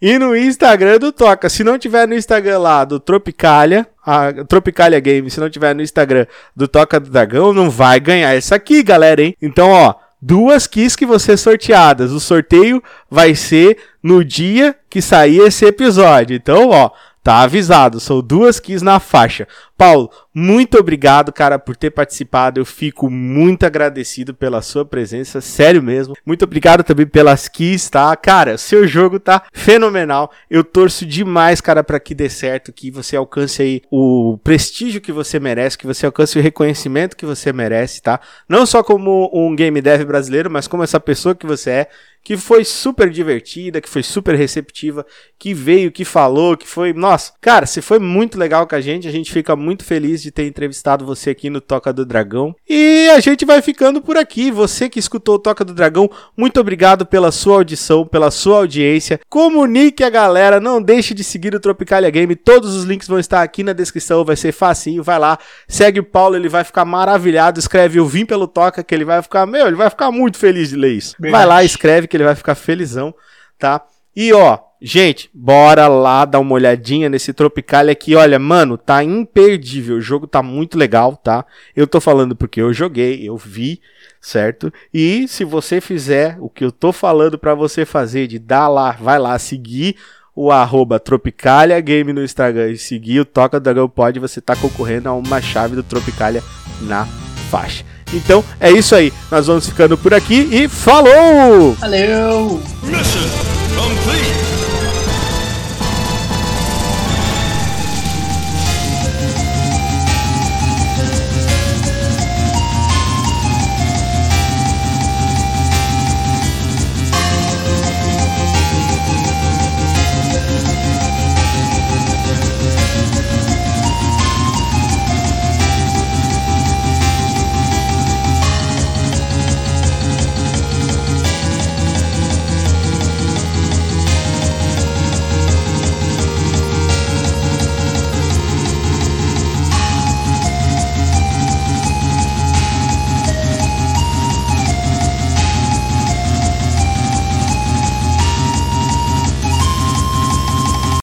e no Instagram do Toca. Se não tiver no Instagram lá do Tropicalia, a Tropicalia Game, se não tiver no Instagram do Toca do Dragão, não vai ganhar essa aqui, galera, hein? Então, ó, duas keys que vão ser sorteadas. O sorteio vai ser no dia que sair esse episódio. Então, ó, tá avisado, são duas keys na faixa. Paulo, muito obrigado, cara, por ter participado. Eu fico muito agradecido pela sua presença, sério mesmo. Muito obrigado também pelas keys, tá? Cara, seu jogo tá fenomenal. Eu torço demais, cara, para que dê certo, que você alcance aí o prestígio que você merece, que você alcance o reconhecimento que você merece, tá? Não só como um game dev brasileiro, mas como essa pessoa que você é, que foi super divertida, que foi super receptiva, que veio, que falou, que foi, nossa, cara, você foi muito legal com a gente, a gente fica muito muito feliz de ter entrevistado você aqui no Toca do Dragão. E a gente vai ficando por aqui. Você que escutou o Toca do Dragão, muito obrigado pela sua audição, pela sua audiência. Comunique a galera, não deixe de seguir o Tropicalia Game. Todos os links vão estar aqui na descrição, vai ser facinho. Vai lá, segue o Paulo, ele vai ficar maravilhado. Escreve o Vim pelo Toca, que ele vai ficar, meu, ele vai ficar muito feliz de ler isso. Vai lá, escreve que ele vai ficar felizão, tá? E ó, gente, bora lá dar uma olhadinha nesse Tropicalia aqui. Olha, mano, tá imperdível. O jogo tá muito legal, tá? Eu tô falando porque eu joguei, eu vi, certo? E se você fizer o que eu tô falando para você fazer, de dar lá, vai lá, seguir o arroba Tropicalia Game no Instagram e seguir o Toca Dragão Pod, você tá concorrendo a uma chave do Tropicalia na faixa. Então é isso aí, nós vamos ficando por aqui e falou! Valeu! Mission complete.